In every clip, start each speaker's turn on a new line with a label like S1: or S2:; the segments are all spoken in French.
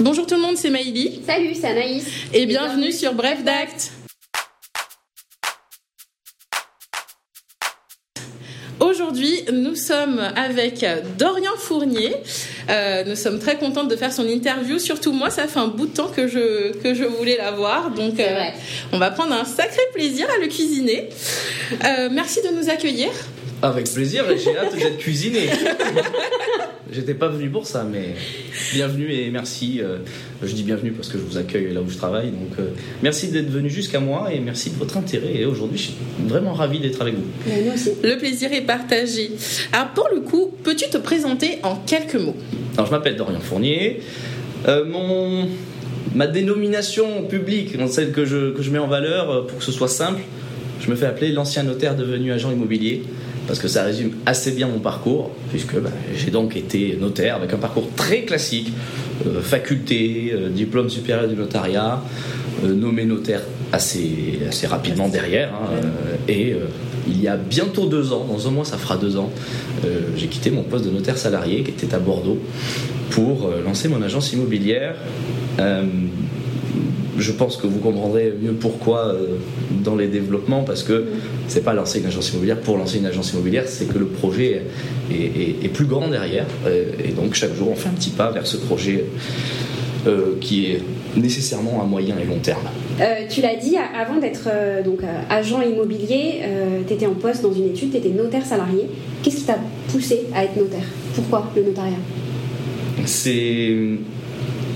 S1: Bonjour tout le monde, c'est Maïli.
S2: Salut, c'est Anaïs.
S1: Et, bienvenue, sur Bref d'Acte. Aujourd'hui, nous sommes avec Dorian Fournier. Euh, nous sommes très contentes de faire son interview. Surtout moi, ça fait un bout de temps que je, que je voulais la voir. Donc, euh, on va prendre un sacré plaisir à le cuisiner. Euh, merci de nous accueillir.
S3: Avec plaisir, j'ai hâte d'être cuisiné. J'étais pas venu pour ça, mais bienvenue et merci. Euh, je dis bienvenue parce que je vous accueille là où je travaille. Donc euh, merci d'être venu jusqu'à moi et merci de votre intérêt. Et aujourd'hui, je suis vraiment ravi d'être avec vous.
S2: nous aussi.
S1: Le plaisir est partagé. Alors pour le coup, peux-tu te présenter en quelques mots?
S3: Alors je m'appelle Dorian Fournier. Euh, mon ma dénomination publique, celle que je, que je mets en valeur pour que ce soit simple, je me fais appeler l'ancien notaire devenu agent immobilier parce que ça résume assez bien mon parcours, puisque bah, j'ai donc été notaire avec un parcours très classique, euh, faculté, euh, diplôme supérieur du notariat, euh, nommé notaire assez, assez rapidement derrière, hein, et il y a bientôt deux ans, dans un mois ça fera deux ans, j'ai quitté mon poste de notaire salarié qui était à Bordeaux pour lancer mon agence immobilière. Je pense que vous comprendrez mieux pourquoi dans les développements, parce que c'est pas lancer une agence immobilière pour lancer une agence immobilière, c'est que le projet est, plus grand derrière, euh, et donc chaque jour on fait un petit pas vers ce projet euh, qui est nécessairement à moyen et long terme.
S2: tu l'as dit, avant d'être donc agent immobilier, tu étais en poste dans une étude, tu étais notaire salarié. Qu'est-ce qui t'a poussé à être notaire? Pourquoi le notariat?
S3: C'est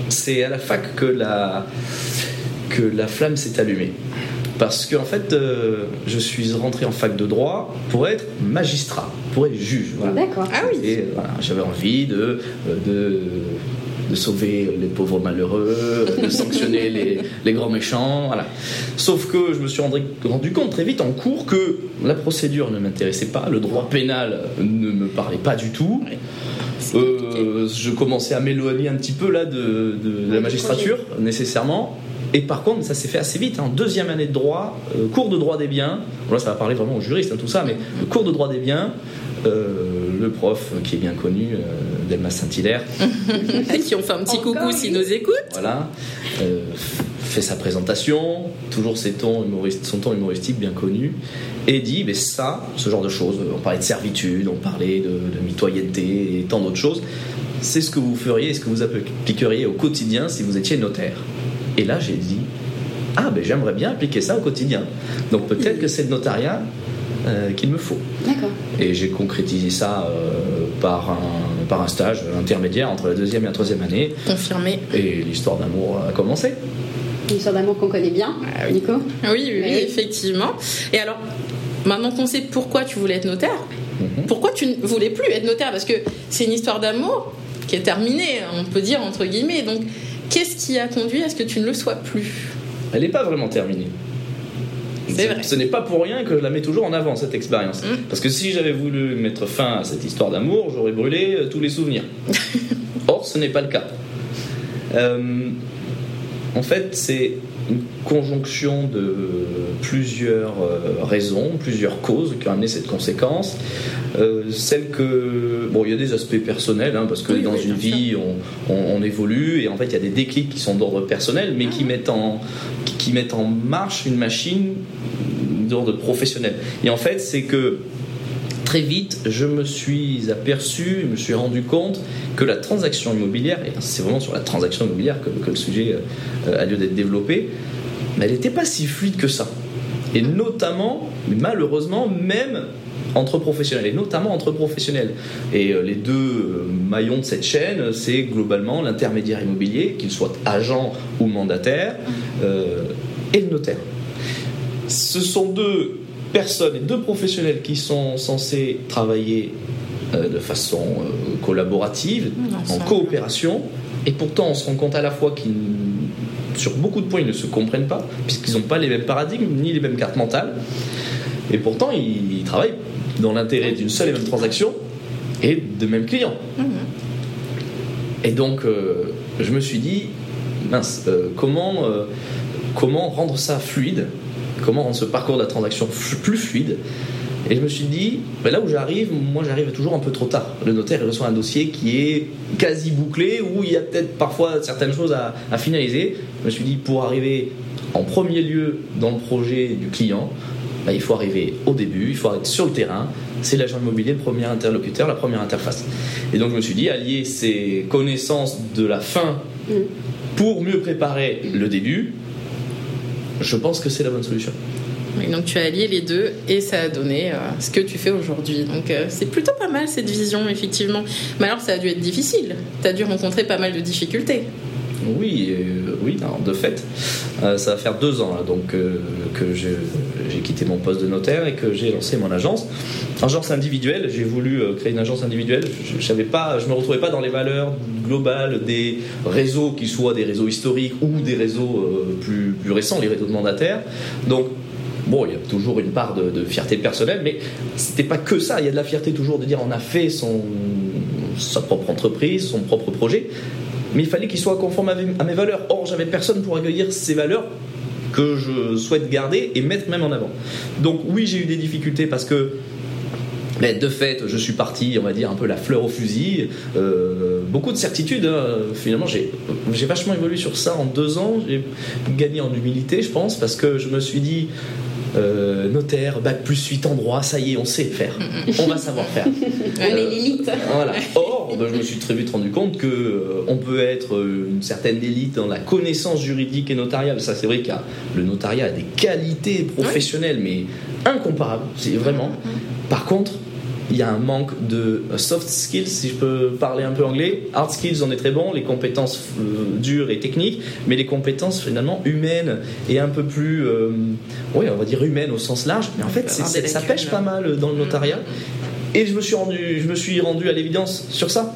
S3: c'est à la fac que la que la flamme s'est allumée. Parce qu'en fait, euh, je suis rentré en fac de droit pour être magistrat, pour être juge.
S2: D'accord.
S1: Ah oui.
S3: Et j'avais envie de, de, de, sauver les pauvres malheureux, de sanctionner les, les, grands méchants. Voilà. Sauf que je me suis rendu, rendu compte très vite en cours que la procédure ne m'intéressait pas, le droit pénal ne me parlait pas du tout. Euh, je commençais à m'éloigner un petit peu là de, de la magistrature, nécessairement. Et par contre, ça s'est fait assez vite. En hein. deuxième année de droit, euh, cours de droit des biens. Là, ça va parler vraiment aux juristes, hein, tout ça, mais le cours de droit des biens. Euh, le prof qui est bien connu, euh, Delmas Saint-Hilaire,
S1: qui ont fait un petit coucou s'il nous écoute.
S3: Voilà, fait sa présentation, toujours ses tons son ton humoristique bien connu, et dit mais ça, ce genre de choses, on parlait de servitude, on parlait de, de mitoyenneté et tant d'autres choses, c'est ce que vous feriez et ce que vous appliqueriez au quotidien si vous étiez notaire. Et là, j'ai dit, ah, ben j'aimerais bien appliquer ça au quotidien. Donc peut-être que c'est le notariat euh, qu'il me faut.
S2: D'accord.
S3: Et j'ai concrétisé ça euh, par, un, par un stage intermédiaire entre la deuxième et la troisième année.
S1: Confirmé.
S3: Et l'histoire d'amour a commencé.
S2: L'histoire d'amour qu'on connaît bien, ah Nico
S1: Oui, oui, effectivement. Et alors, maintenant qu'on sait pourquoi tu voulais être notaire, mhm. pourquoi tu ne voulais plus être notaire? Parce que c'est une histoire d'amour qui est terminée, on peut dire entre guillemets. Donc, Qu'est-ce qui a conduit à ce que tu ne le sois plus
S3: Elle n'est pas vraiment terminée.
S1: C'est vrai.
S3: Ce n'est pas pour rien que je la mets toujours en avant, cette expérience. Mm. Parce que si j'avais voulu mettre fin à cette histoire d'amour, j'aurais brûlé euh, tous les souvenirs. Or, ce n'est pas le cas. Euh, en fait, c'est une conjonction de plusieurs euh, raisons, plusieurs causes qui ont amené cette conséquence. Euh, celle que. Bon, il y a des aspects personnels, hein, parce que dans une vie, on, évolue, et en fait, il y a des déclics qui sont d'ordre personnel, mais qui, mettent en, qui mettent en marche une machine d'ordre professionnel. Et en fait, c'est que très vite, je me suis aperçu, je me suis rendu compte que la transaction immobilière, et c'est vraiment sur la transaction immobilière que, le sujet euh, a lieu d'être développé, mais elle n'était pas si fluide que ça. Et notamment, malheureusement, même entre professionnels, et notamment entre professionnels. Et euh, les deux euh, maillons de cette chaîne, c'est globalement l'intermédiaire immobilier, qu'il soit agent ou mandataire, et le notaire. Ce sont deux personnes et deux professionnels qui sont censés travailler euh, de façon euh, collaborative, en coopération, et pourtant on se rend compte à la fois qu'ils, sur beaucoup de points, ils ne se comprennent pas, puisqu'ils n'ont pas les mêmes paradigmes ni les mêmes cartes mentales, et pourtant ils, travaillent dans l'intérêt d'une seule et même transaction et de mêmes clients. Mhm. Et donc euh, je me suis dit, mince, comment, comment rendre ça fluide comment rendre ce parcours de la transaction plus fluide Et je me suis dit, ben là où j'arrive, moi j'arrive toujours un peu trop tard. Le notaire il reçoit un dossier qui est quasi bouclé, où il y a peut-être parfois certaines choses à, à, finaliser. Je me suis dit, pour arriver en premier lieu dans le projet du client, ben il faut arriver au début, il faut être sur le terrain. C'est l'agent immobilier le premier interlocuteur, la première interface. Et donc je me suis dit, allier ces connaissances de la fin mm. pour mieux préparer le début, je pense que c'est la bonne solution.
S1: Et donc tu as allié les deux et ça a donné euh, ce que tu fais aujourd'hui. Donc euh, c'est plutôt pas mal cette vision, effectivement. Mais alors ça a dû être difficile. Tu as dû rencontrer pas mal de difficultés.
S3: Oui, euh, oui, de fait. ça va faire deux ans donc, que j'ai quitté mon poste de notaire et que j'ai lancé mon agence. Agence individuelle, j'ai voulu créer une agence individuelle. Je ne me retrouvais pas dans les valeurs globales des réseaux, qu'ils soient des réseaux historiques ou des réseaux plus, récents, les réseaux de mandataires. Donc Bon, il y a toujours une part de, fierté personnelle, mais c'était pas que ça. Il y a de la fierté toujours de dire on a fait sa propre entreprise, son propre projet, mais il fallait qu'il soit conforme à mes valeurs. Or, j'avais personne pour accueillir ces valeurs que je souhaite garder et mettre même en avant. Donc oui, j'ai eu des difficultés parce que mais de fait, je suis parti, on va dire, un peu la fleur au fusil. Euh, beaucoup de certitudes. Hein. Finalement, j'ai vachement évolué sur ça en deux ans. J'ai gagné en humilité, je pense, parce que je me suis dit, euh, notaire, bac plus 8 en droit, ça y est, on sait faire. On va savoir faire.
S2: On est l'élite.
S3: Voilà. Or, je me suis très vite rendu compte que euh, on peut être euh, une certaine élite dans la connaissance juridique et notariale. Ça, c'est vrai que le notariat a des qualités professionnelles, mais incomparables. C'est vraiment. Par contre, il y a un manque de soft skills, si je peux parler un peu anglais. Hard skills, on est très bon, les compétences euh, dures et techniques, mais les compétences finalement humaines et un peu plus, euh, oui, on va dire humaines au sens large. Mais en fait, ça pêche pas mal dans le notariat. Et je me suis rendu, je me suis rendu à l'évidence sur ça.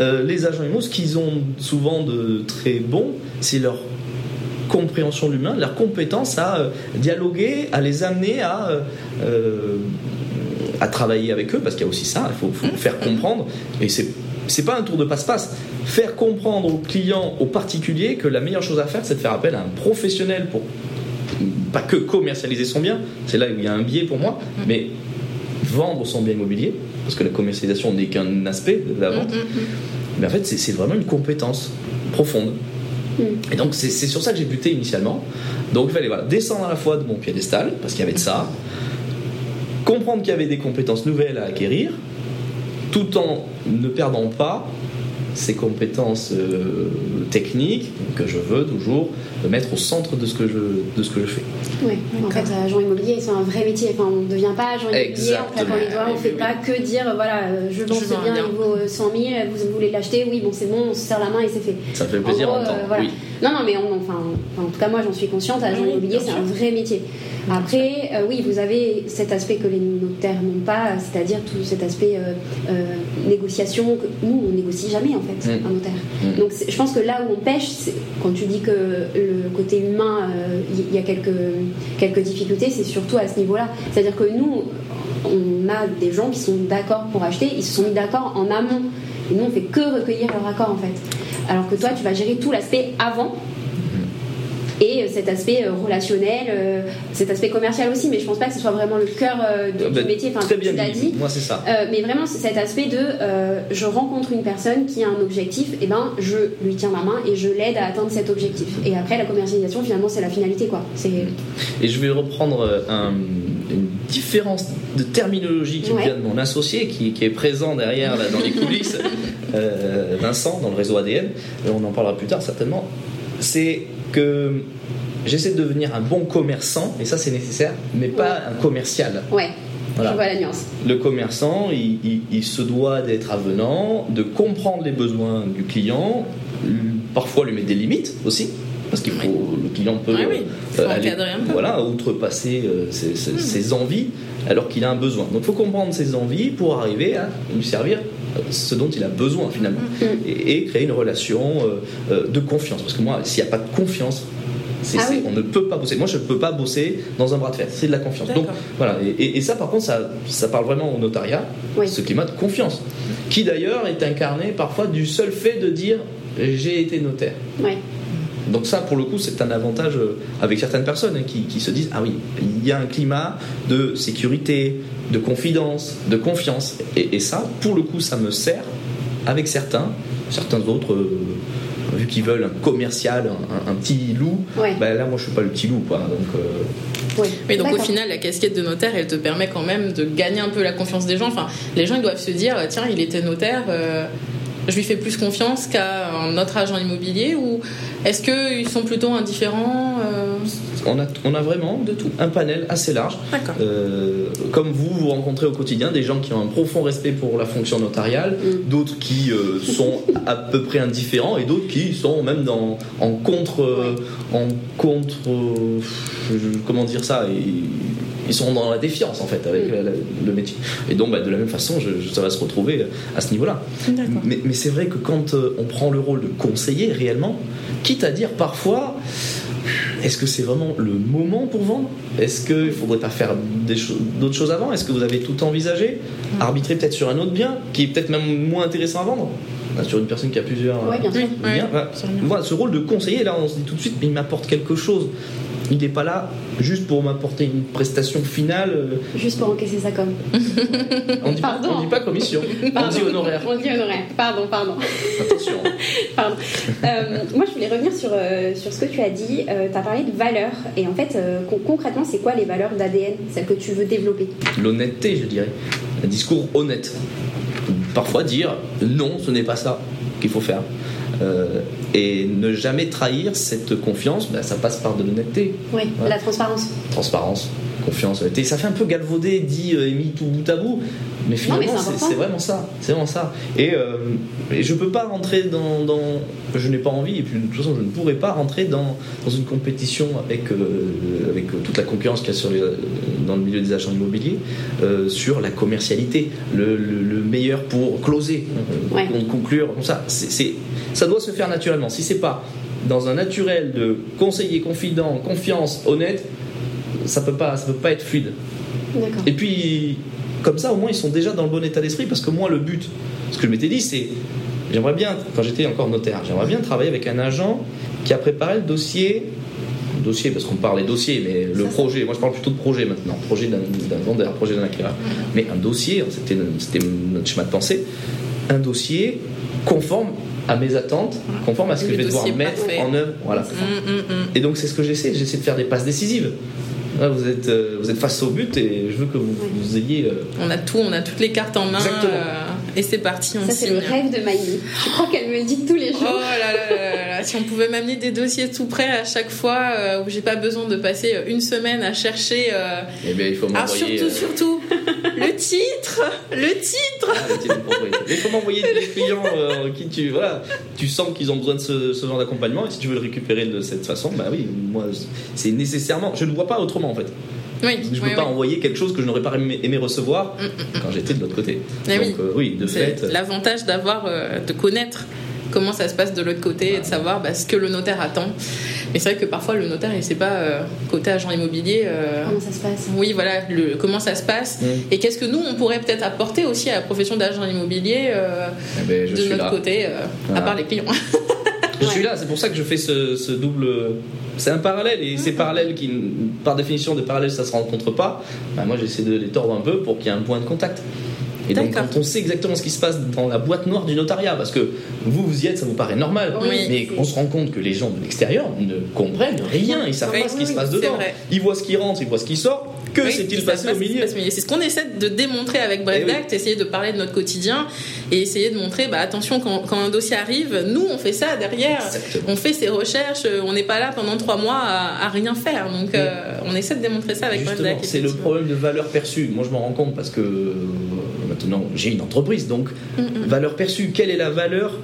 S3: Euh, les agents IMO, ce qu'ils ont souvent de très bon, c'est leur compréhension de l'humain, leur compétence à dialoguer, à les amener à à travailler avec eux, parce qu'il y a aussi ça, il faut, mmh. faire comprendre, et c'est c'est pas un tour de passe-passe. Faire comprendre aux clients, aux particuliers, que la meilleure chose à faire, c'est de faire appel à un professionnel pour pas que commercialiser son bien, c'est là où il y a un biais pour moi, mmh. mais vendre son bien immobilier, parce que la commercialisation n'est qu'un aspect de la vente. Mmh, mais en fait, c'est vraiment une compétence profonde. Et donc, c'est sur ça que j'ai buté initialement. Donc, il fallait voilà, descendre à la fois de mon piédestal, parce qu'il y avait de ça, comprendre qu'il y avait des compétences nouvelles à acquérir, tout en ne perdant pas ces compétences euh, techniques que je veux toujours mettre au centre de ce que je, de ce que je fais.
S2: Oui, en fait, agent immobilier, c'est un vrai métier. Enfin, on ne devient pas agent immobilier en claquant les doigts. On ne fait pas que dire voilà, euh, je vends ce bien, il vaut 100 000, vous voulez l'acheter, oui, bon, c'est bon, on se serre la main et c'est fait.
S3: Ça fait plaisir en, entendre. Euh,
S2: non, non, mais enfin, en tout cas, moi, j'en suis consciente. Agent immobilier, c'est un vrai métier. Après, euh, oui, vous avez cet aspect que les notaires n'ont pas, c'est-à-dire tout cet aspect négociation. Que nous, on négocie jamais, en fait, mm. un notaire. Mm. Donc, je pense que là où on pêche, quand tu dis que le côté humain, il y a quelques, quelques difficultés, c'est surtout à ce niveau-là. C'est-à-dire que nous, on a des gens qui sont d'accord pour acheter, ils se sont mis d'accord en amont. Et nous, on fait que recueillir leur accord en fait. Alors que toi, tu vas gérer tout l'aspect avant et euh, cet aspect euh, relationnel, euh, cet aspect commercial aussi, mais je pense pas que ce soit vraiment le cœur du bah, métier.
S3: Enfin, très bien dit. Moi, c'est ça.
S2: mais vraiment, cet aspect de je rencontre une personne qui a un objectif, et ben je lui tiens la main et je l'aide à atteindre cet objectif. Et après, la commercialisation, finalement, c'est la finalité, quoi.
S3: Et je vais reprendre une différence de terminologie qui vient de mon associé, qui, est présent derrière dans les coulisses, Vincent, dans le réseau ADN. On en parlera plus tard certainement. C'est que j'essaie de devenir un bon commerçant, et ça c'est nécessaire, mais pas un commercial.
S2: Ouais. Voilà. Je vois la nuance.
S3: Le commerçant, il, se doit d'être avenant, de comprendre les besoins du client, parfois lui mettre des limites aussi, parce qu'il faut le client peut,
S1: euh, aller,
S3: voilà, outrepasser euh, ses, ses, envies alors qu'il a un besoin. Donc il faut comprendre ses envies pour arriver à lui servir ce dont il a besoin finalement mm. et, créer une relation euh, euh, de confiance. Parce que moi, s'il n'y a pas de confiance, ah on ne peut pas bosser. Moi, je ne peux pas bosser dans un bras de fer. C'est de la confiance. Donc voilà. Et, ça, par contre, ça, ça parle vraiment au notariat, ce climat de confiance, qui d'ailleurs est incarné parfois du seul fait de dire j'ai été notaire. Donc ça, pour le coup, c'est un avantage euh, avec certaines personnes hein, qui, se disent, ah oui, il y a un climat de sécurité, de confidence, de confiance. Et, ça, pour le coup, ça me sert avec certains, certains autres... Euh, vu qu'ils veulent un commercial, un, petit loup, bah là moi je suis pas le petit loup. Quoi, donc,
S1: euh, oui. donc au final, la casquette de notaire, elle te permet quand même de gagner un peu la confiance des gens. Enfin, les gens ils doivent se dire, tiens, il était notaire, je lui fais plus confiance qu'à un autre agent immobilier ou est-ce qu'ils sont plutôt indifférents euh
S3: on, a, on a vraiment de tout, un panel assez large. Euh, comme vous, vous rencontrez au quotidien des gens qui ont un profond respect pour la fonction notariale, mm. d'autres qui euh, sont à peu près indifférents et d'autres qui sont même dans, en contre, en contre, comment dire ça, ils sont dans la défiance en fait avec le métier. Et donc bah, de la même façon, ça va se retrouver à ce niveau-là. Mais, mais c'est vrai que quand euh, on prend le rôle de conseiller réellement, quitte à dire parfois, est-ce que c'est vraiment le moment pour vendre? Est-ce qu'il ne faudrait pas faire d'autres choses avant? Est-ce que vous avez tout envisagé? Arbitrer peut-être sur un autre bien qui est peut-être même moins intéressant à vendre? Sur une personne qui a plusieurs
S2: ouais, bien sûr.
S3: biens. Voilà, ce rôle de conseiller, là, on se dit tout de suite, mais il m'apporte quelque chose il n'est pas là juste pour m'apporter une prestation finale. Euh.
S2: Juste pour encaisser sa com.
S3: on dit pardon. Pas, on dit pas commission. On dit honoraire.
S2: On dit honoraire. Pardon, pardon.
S3: Attention.
S2: pardon. Euh, moi, je voulais revenir sur, euh, sur ce que tu as dit. tu as parlé de valeurs. Et en fait, concrètement, c'est quoi les valeurs d'ADN Celles que tu veux développer?
S3: L'honnêteté, je dirais. Un discours honnête. Parfois dire non, ce n'est pas ça qu'il faut faire. Euh, et ne jamais trahir cette confiance, ben, ça passe par de l'honnêteté.
S2: Oui, la transparence.
S3: Transparence, confiance, honnêteté. Ça fait un peu galvaudé, dit euh, et mis tout bout à bout, mais finalement, c'est vraiment ça. C'est vraiment ça. Et, euh, et, je peux pas rentrer dans, dans je n'ai pas envie, et puis de toute façon, je ne pourrais pas rentrer dans, dans une compétition avec, euh, avec toute la concurrence qu'il y a sur dans le milieu des agents immobiliers euh, sur la commercialité, le, le, meilleur pour closer, ouais. conclure, comme ça. C'est, ça doit se faire naturellement. Si c'est pas dans un naturel de conseiller confident, confiance, honnête, ça peut pas, ça peut pas être fluide. Et puis comme ça, au moins, ils sont déjà dans le bon état d'esprit parce que moi, le but, ce que je m'étais dit, c'est j'aimerais bien, quand j'étais encore notaire, j'aimerais bien travailler avec un agent qui a préparé le dossier dossier parce qu'on parle des dossiers, mais le projet, moi je parle plutôt de projet maintenant, projet d'un vendeur, projet d'un acquéreur. Mais un dossier, c'était notre schéma de pensée, un dossier conforme à mes attentes, conforme à ce que je vais devoir mettre en œuvre. Voilà. Mm, mm, mm. Et donc c'est ce que j'essaie, j'essaie de faire des passes décisives vous, êtes, euh, vous êtes face au but et je veux que vous, vous ayez. Euh,
S1: on a tout, on a toutes les cartes en main. Euh, et c'est parti.
S2: On Ça, c'est le rêve de Maïli. Je crois qu'elle me le dit tous les jours.
S1: Oh là là là Si on pouvait m'amener des dossiers tout prêts à chaque fois où j'ai pas besoin de passer une semaine à chercher.
S3: eh bien, il faut m'envoyer.
S1: surtout, surtout, le titre Le titre
S3: ah, Il faut m'envoyer des clients qui tu, voilà, tu sens qu'ils ont besoin de ce, ce genre d'accompagnement et si tu veux le récupérer de cette façon, bah oui, moi, c'est nécessairement. Je ne vois pas autrement en fait.
S1: Oui,
S3: je ne peux pas envoyer quelque chose que je n'aurais pas aimé, recevoir mm, mm, mm. quand j'étais de l'autre côté.
S1: Donc, oui. Euh, de fait. Euh, l'avantage d'avoir, euh, de connaître comment ça se passe de l'autre côté et de savoir bah, ce que le notaire attend. Mais c'est vrai que parfois le notaire il sait pas côté agent immobilier
S2: comment ça se passe.
S1: Oui voilà le, comment ça se passe et qu'est-ce que nous on pourrait peut-être apporter aussi à la profession d'agent immobilier eh ben, de notre côté à part les clients.
S3: je suis là c'est pour ça que je fais ce, ce double c'est un parallèle et ces parallèles qui, par définition, des parallèles ça se rencontre pas. Bah, moi, j'essaie de les tordre un peu pour qu'il y ait un point de contact. Et donc, quand on sait exactement ce qui se passe dans la boîte noire du notariat, parce que vous, vous y êtes, ça vous paraît normal, mais on se rend compte que les gens de l'extérieur ne comprennent rien, ils savent pas ce qui se passe dedans. Ils voient ce qui rentre, ils voient ce qui sort, que s'est-il passé au milieu
S1: C'est ce qu'on essaie de démontrer avec Bref eh essayer de parler de notre quotidien et essayer de montrer, bah, attention, quand, un dossier arrive, nous, on fait ça derrière. On fait ses recherches, on n'est pas là pendant trois mois à, rien faire. Donc, euh, on essaie de démontrer ça avec Bref
S3: C'est le problème de valeur perçue. Moi, je m'en rends compte parce que euh, maintenant, j'ai une entreprise. Donc, mm, mm. valeur perçue, quelle est la valeur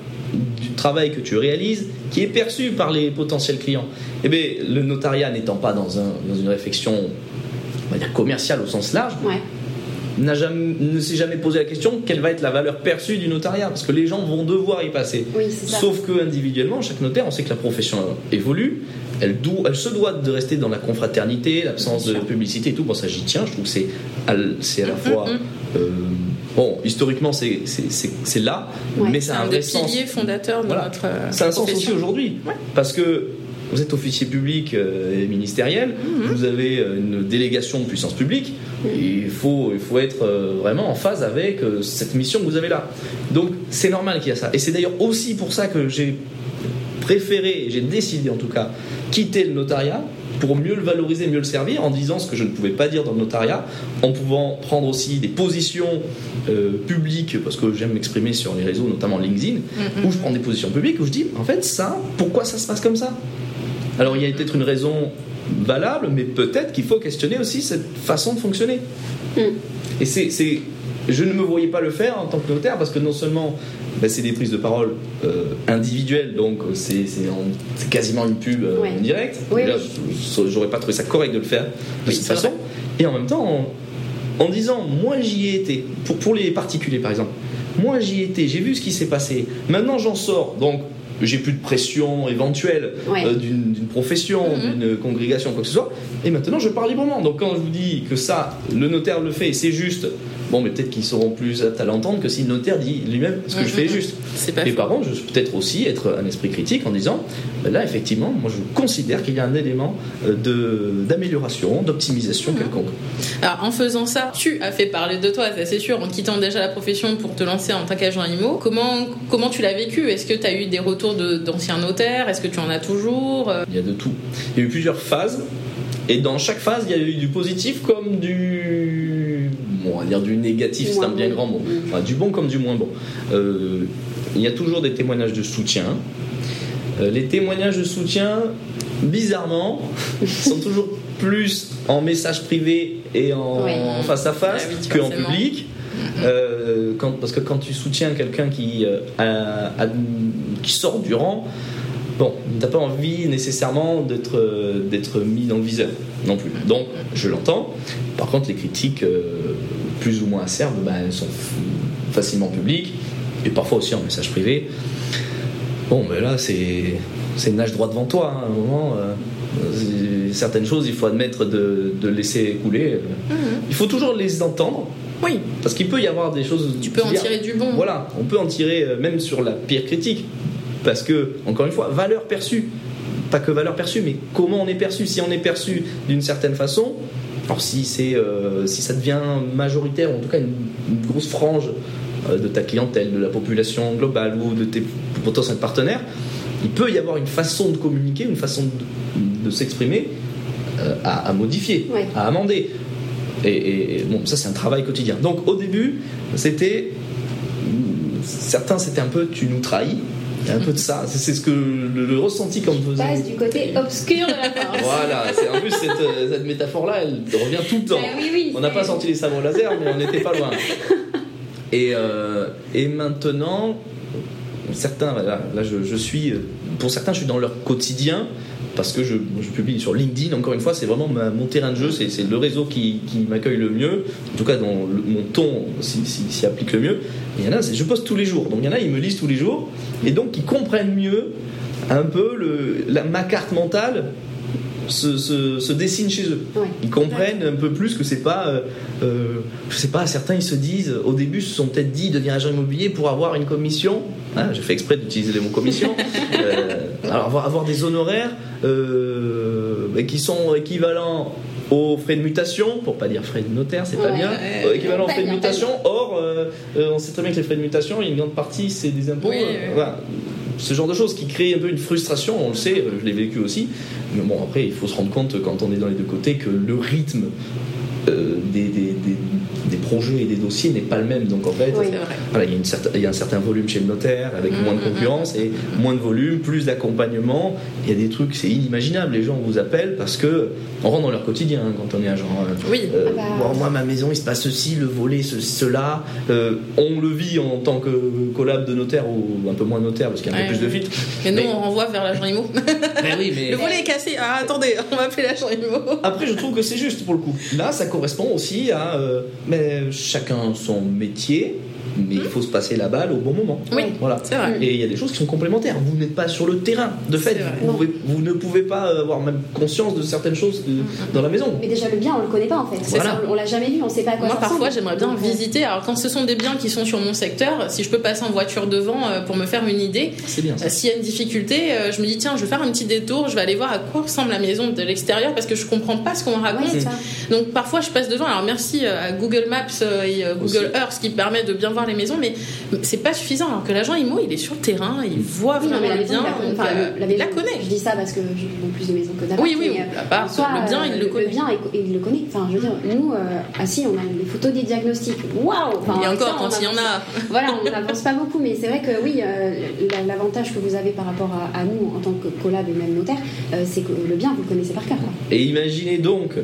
S3: du travail que tu réalises qui est perçu par les potentiels clients? Eh bien, le notariat n'étant pas dans, un, dans une réflexion on va dire commercial au sens large, n'a jamais, ne s'est jamais posé la question quelle va être la valeur perçue du notariat, parce que les gens vont devoir y passer. Sauf que individuellement, chaque notaire, on sait que la profession évolue, elle, elle se doit de rester dans la confraternité, l'absence de publicité et tout. Bon, ça j'y tiens, je trouve que c'est à, c'est à la fois. Euh, bon, historiquement, c'est, c'est, là, mais ça a un, vrai sens.
S1: fondateur de notre.
S3: Ça a un sens aussi aujourd'hui, parce que vous êtes officier public et ministériel, mhm. vous avez une délégation de puissance publique, il, faut, il faut être vraiment en phase avec cette mission que vous avez là. Donc c'est normal qu'il y a ça. Et c'est d'ailleurs aussi pour ça que j'ai préféré, j'ai décidé en tout cas, quitter le notariat pour mieux le valoriser, mieux le servir, en disant ce que je ne pouvais pas dire dans le notariat, en pouvant prendre aussi des positions euh, publiques, parce que j'aime m'exprimer sur les réseaux, notamment LinkedIn, mm-hmm. où je prends des positions publiques, où je dis, en fait, ça, pourquoi ça se passe comme ça? Alors il y a peut-être une raison valable, mais peut-être qu'il faut questionner aussi cette façon de fonctionner. Mm. Et c'est je ne me voyais pas le faire en tant que notaire parce que non seulement ben, c'est des prises de parole euh, individuelles, donc c'est quasiment une pub euh, en direct. j'aurais pas trouvé ça correct de le faire de cette façon. Et en même temps, en, disant, moi j'y ai été, pour, pour les particuliers par exemple, moi j'y ai été, j'ai vu ce qui s'est passé, maintenant j'en sors, donc j'ai plus de pression éventuelle euh, d'une profession, mm-hmm. d'une congrégation, quoi que ce soit. Et maintenant, je parle librement. Donc, quand je vous dis que ça, le notaire le fait, c'est juste, bon, mais peut-être qu'ils seront plus aptes à l'entendre que si le notaire dit lui-même ce que je fais est mm-hmm. juste. Et par contre, je peux peut-être aussi être un esprit critique en disant, ben là, effectivement, moi, je considère qu'il y a un élément euh, d'amélioration, d'optimisation mm-hmm. quelconque.
S1: Alors, en faisant ça, tu as fait parler de toi, c'est sûr, en quittant déjà la profession pour te lancer en tant qu'agent IMO. Comment, comment tu l'as vécu? Est-ce que tu as eu des retours d'anciens notaires? Est-ce que tu en as toujours?
S3: Il y a de tout. Il y a eu plusieurs phases. Et dans chaque phase, il y a eu du positif comme du. Va dire du négatif, c'est un bien grand mot. du bon comme du moins bon. Euh, il y a toujours des témoignages de soutien. Euh, les témoignages de soutien, bizarrement, sont toujours plus en message privé et en, face à face qu'en public. Euh, quand, parce que quand tu soutiens quelqu'un qui, qui sort du rang, bon, t'as pas envie nécessairement d'être d'être mis dans le viseur non plus. Donc, je l'entends. Par contre, les critiques euh, plus ou moins acerbes, ben, elles sont facilement publiques et parfois aussi en message privé. Bon, mais ben là, c'est c'est une nage droit devant toi. Hein, à un moment, euh, certaines choses, il faut admettre de, de laisser couler. Mhm. Il faut toujours les entendre.
S1: Oui.
S3: Parce qu'il peut y avoir des choses.
S1: Tu peux en tirer du bon.
S3: Voilà, on peut en tirer euh, même sur la pire critique. Parce que, encore une fois, valeur perçue. Pas que valeur perçue, mais comment on est perçu. Si on est perçu d'une certaine façon, alors si, c'est, euh, si ça devient majoritaire, ou en tout cas une, grosse frange euh, de ta clientèle, de la population globale ou de tes potentiels partenaires, il peut y avoir une façon de communiquer, une façon de, s'exprimer à, modifier, à amender. Et, bon, ça c'est un travail quotidien. Donc au début, c'était certains c'était un peu tu nous trahis. Il y a un peu de ça. C'est ce que le, ressenti quand
S2: vous passe du côté obscur de la force.
S3: voilà. En plus cette, euh, cette métaphore-là, elle revient tout le temps.
S2: Ben
S3: on n'a pas sorti les sabres laser, mais on n'était pas loin. Et, euh, et maintenant, certains, là, là je, je, suis, pour certains, je suis dans leur quotidien parce que je, publie sur LinkedIn, encore une fois, c'est vraiment mon terrain de jeu, c'est le réseau qui, m'accueille le mieux, en tout cas dans mon ton s'y applique le mieux. il y en a, je poste tous les jours, donc il y en a, ils me lisent tous les jours, et donc ils comprennent mieux un peu ma carte mentale se, se, dessinent chez eux. Ils comprennent un peu plus que c'est pas, euh, euh, je sais pas, certains ils se disent, au début, se sont peut-être dit, deviens agent immobilier pour avoir une commission. Hein, J'ai fait exprès d'utiliser les mots commission. Euh, alors avoir, avoir des honoraires qui sont équivalents aux frais de mutation, pour pas dire frais de notaire, c'est pas bien, équivalent aux frais de mutation. Or, on sait très bien que les frais de mutation, une grande partie, c'est des impôts. Voilà ce genre de choses qui crée un peu une frustration, on le sait, je l'ai vécu aussi. Mais bon, après, il faut se rendre compte quand on est dans les deux côtés que le rythme euh, des, des, des, projets et des dossiers n'est pas le même. Donc en fait, voilà, il, y a une il y, a un certain volume chez le notaire avec moins de mm, mm, concurrence et moins de volume, plus d'accompagnement. Il y a des trucs, c'est inimaginable. Les gens vous appellent parce que on rentre dans leur quotidien hein, quand on est agent.
S1: Euh, oui. Euh,
S3: ah bah. moi, ma maison, il se passe ceci, le volet, cela. on le vit en tant que collab de notaire ou un peu moins notaire parce qu'il y a un peu plus de filtres.
S1: Mais nous, on renvoie vers l'agent IMO.
S3: oui, mais...
S1: Le volet est cassé. Ah, attendez, on va appeler l'agent IMO.
S3: Après, je trouve que c'est juste pour le coup. Là, ça correspond aussi à euh, mais chacun son métier. Mais il faut se passer la balle au bon moment.
S1: Oui, voilà. c'est vrai.
S3: Et il y a des choses qui sont complémentaires. Vous n'êtes pas sur le terrain. De fait, vous, vous, ne pouvez pas avoir même conscience de certaines choses dans la maison.
S2: Mais déjà, le bien, on le connaît pas en fait. Voilà. On, l'a jamais vu, on sait pas à quoi
S1: Moi, parfois, j'aimerais bien visiter. Alors, quand ce sont des biens qui sont sur mon secteur, si je peux passer en voiture devant euh, pour me faire une idée,
S3: euh,
S1: s'il y a une difficulté, euh, je me dis, tiens, je vais faire un petit détour, je vais aller voir à quoi ressemble la maison de l'extérieur parce que je comprends pas ce qu'on raconte. Donc, parfois, je passe devant. Alors, merci à Google Maps et Google Earth qui permet de bien voir les maisons, mais c'est pas suffisant. Alors que l'agent IMO, il est sur le terrain, il voit vraiment le bien, il la connaît.
S2: Je dis ça parce que je vois plus de maisons que
S1: d'abord. Oui, oui, le bien, il le connaît.
S2: Le bien, il le connaît. Enfin, je veux dire, nous, ah si, on a les photos des diagnostics. Waouh
S1: Et encore, quand il y en a.
S2: voilà, on n'avance pas beaucoup, mais c'est vrai que oui, l'avantage que vous avez par rapport à, nous en tant que collab et même notaire, c'est que le bien, vous le connaissez par cœur.
S3: Et imaginez donc,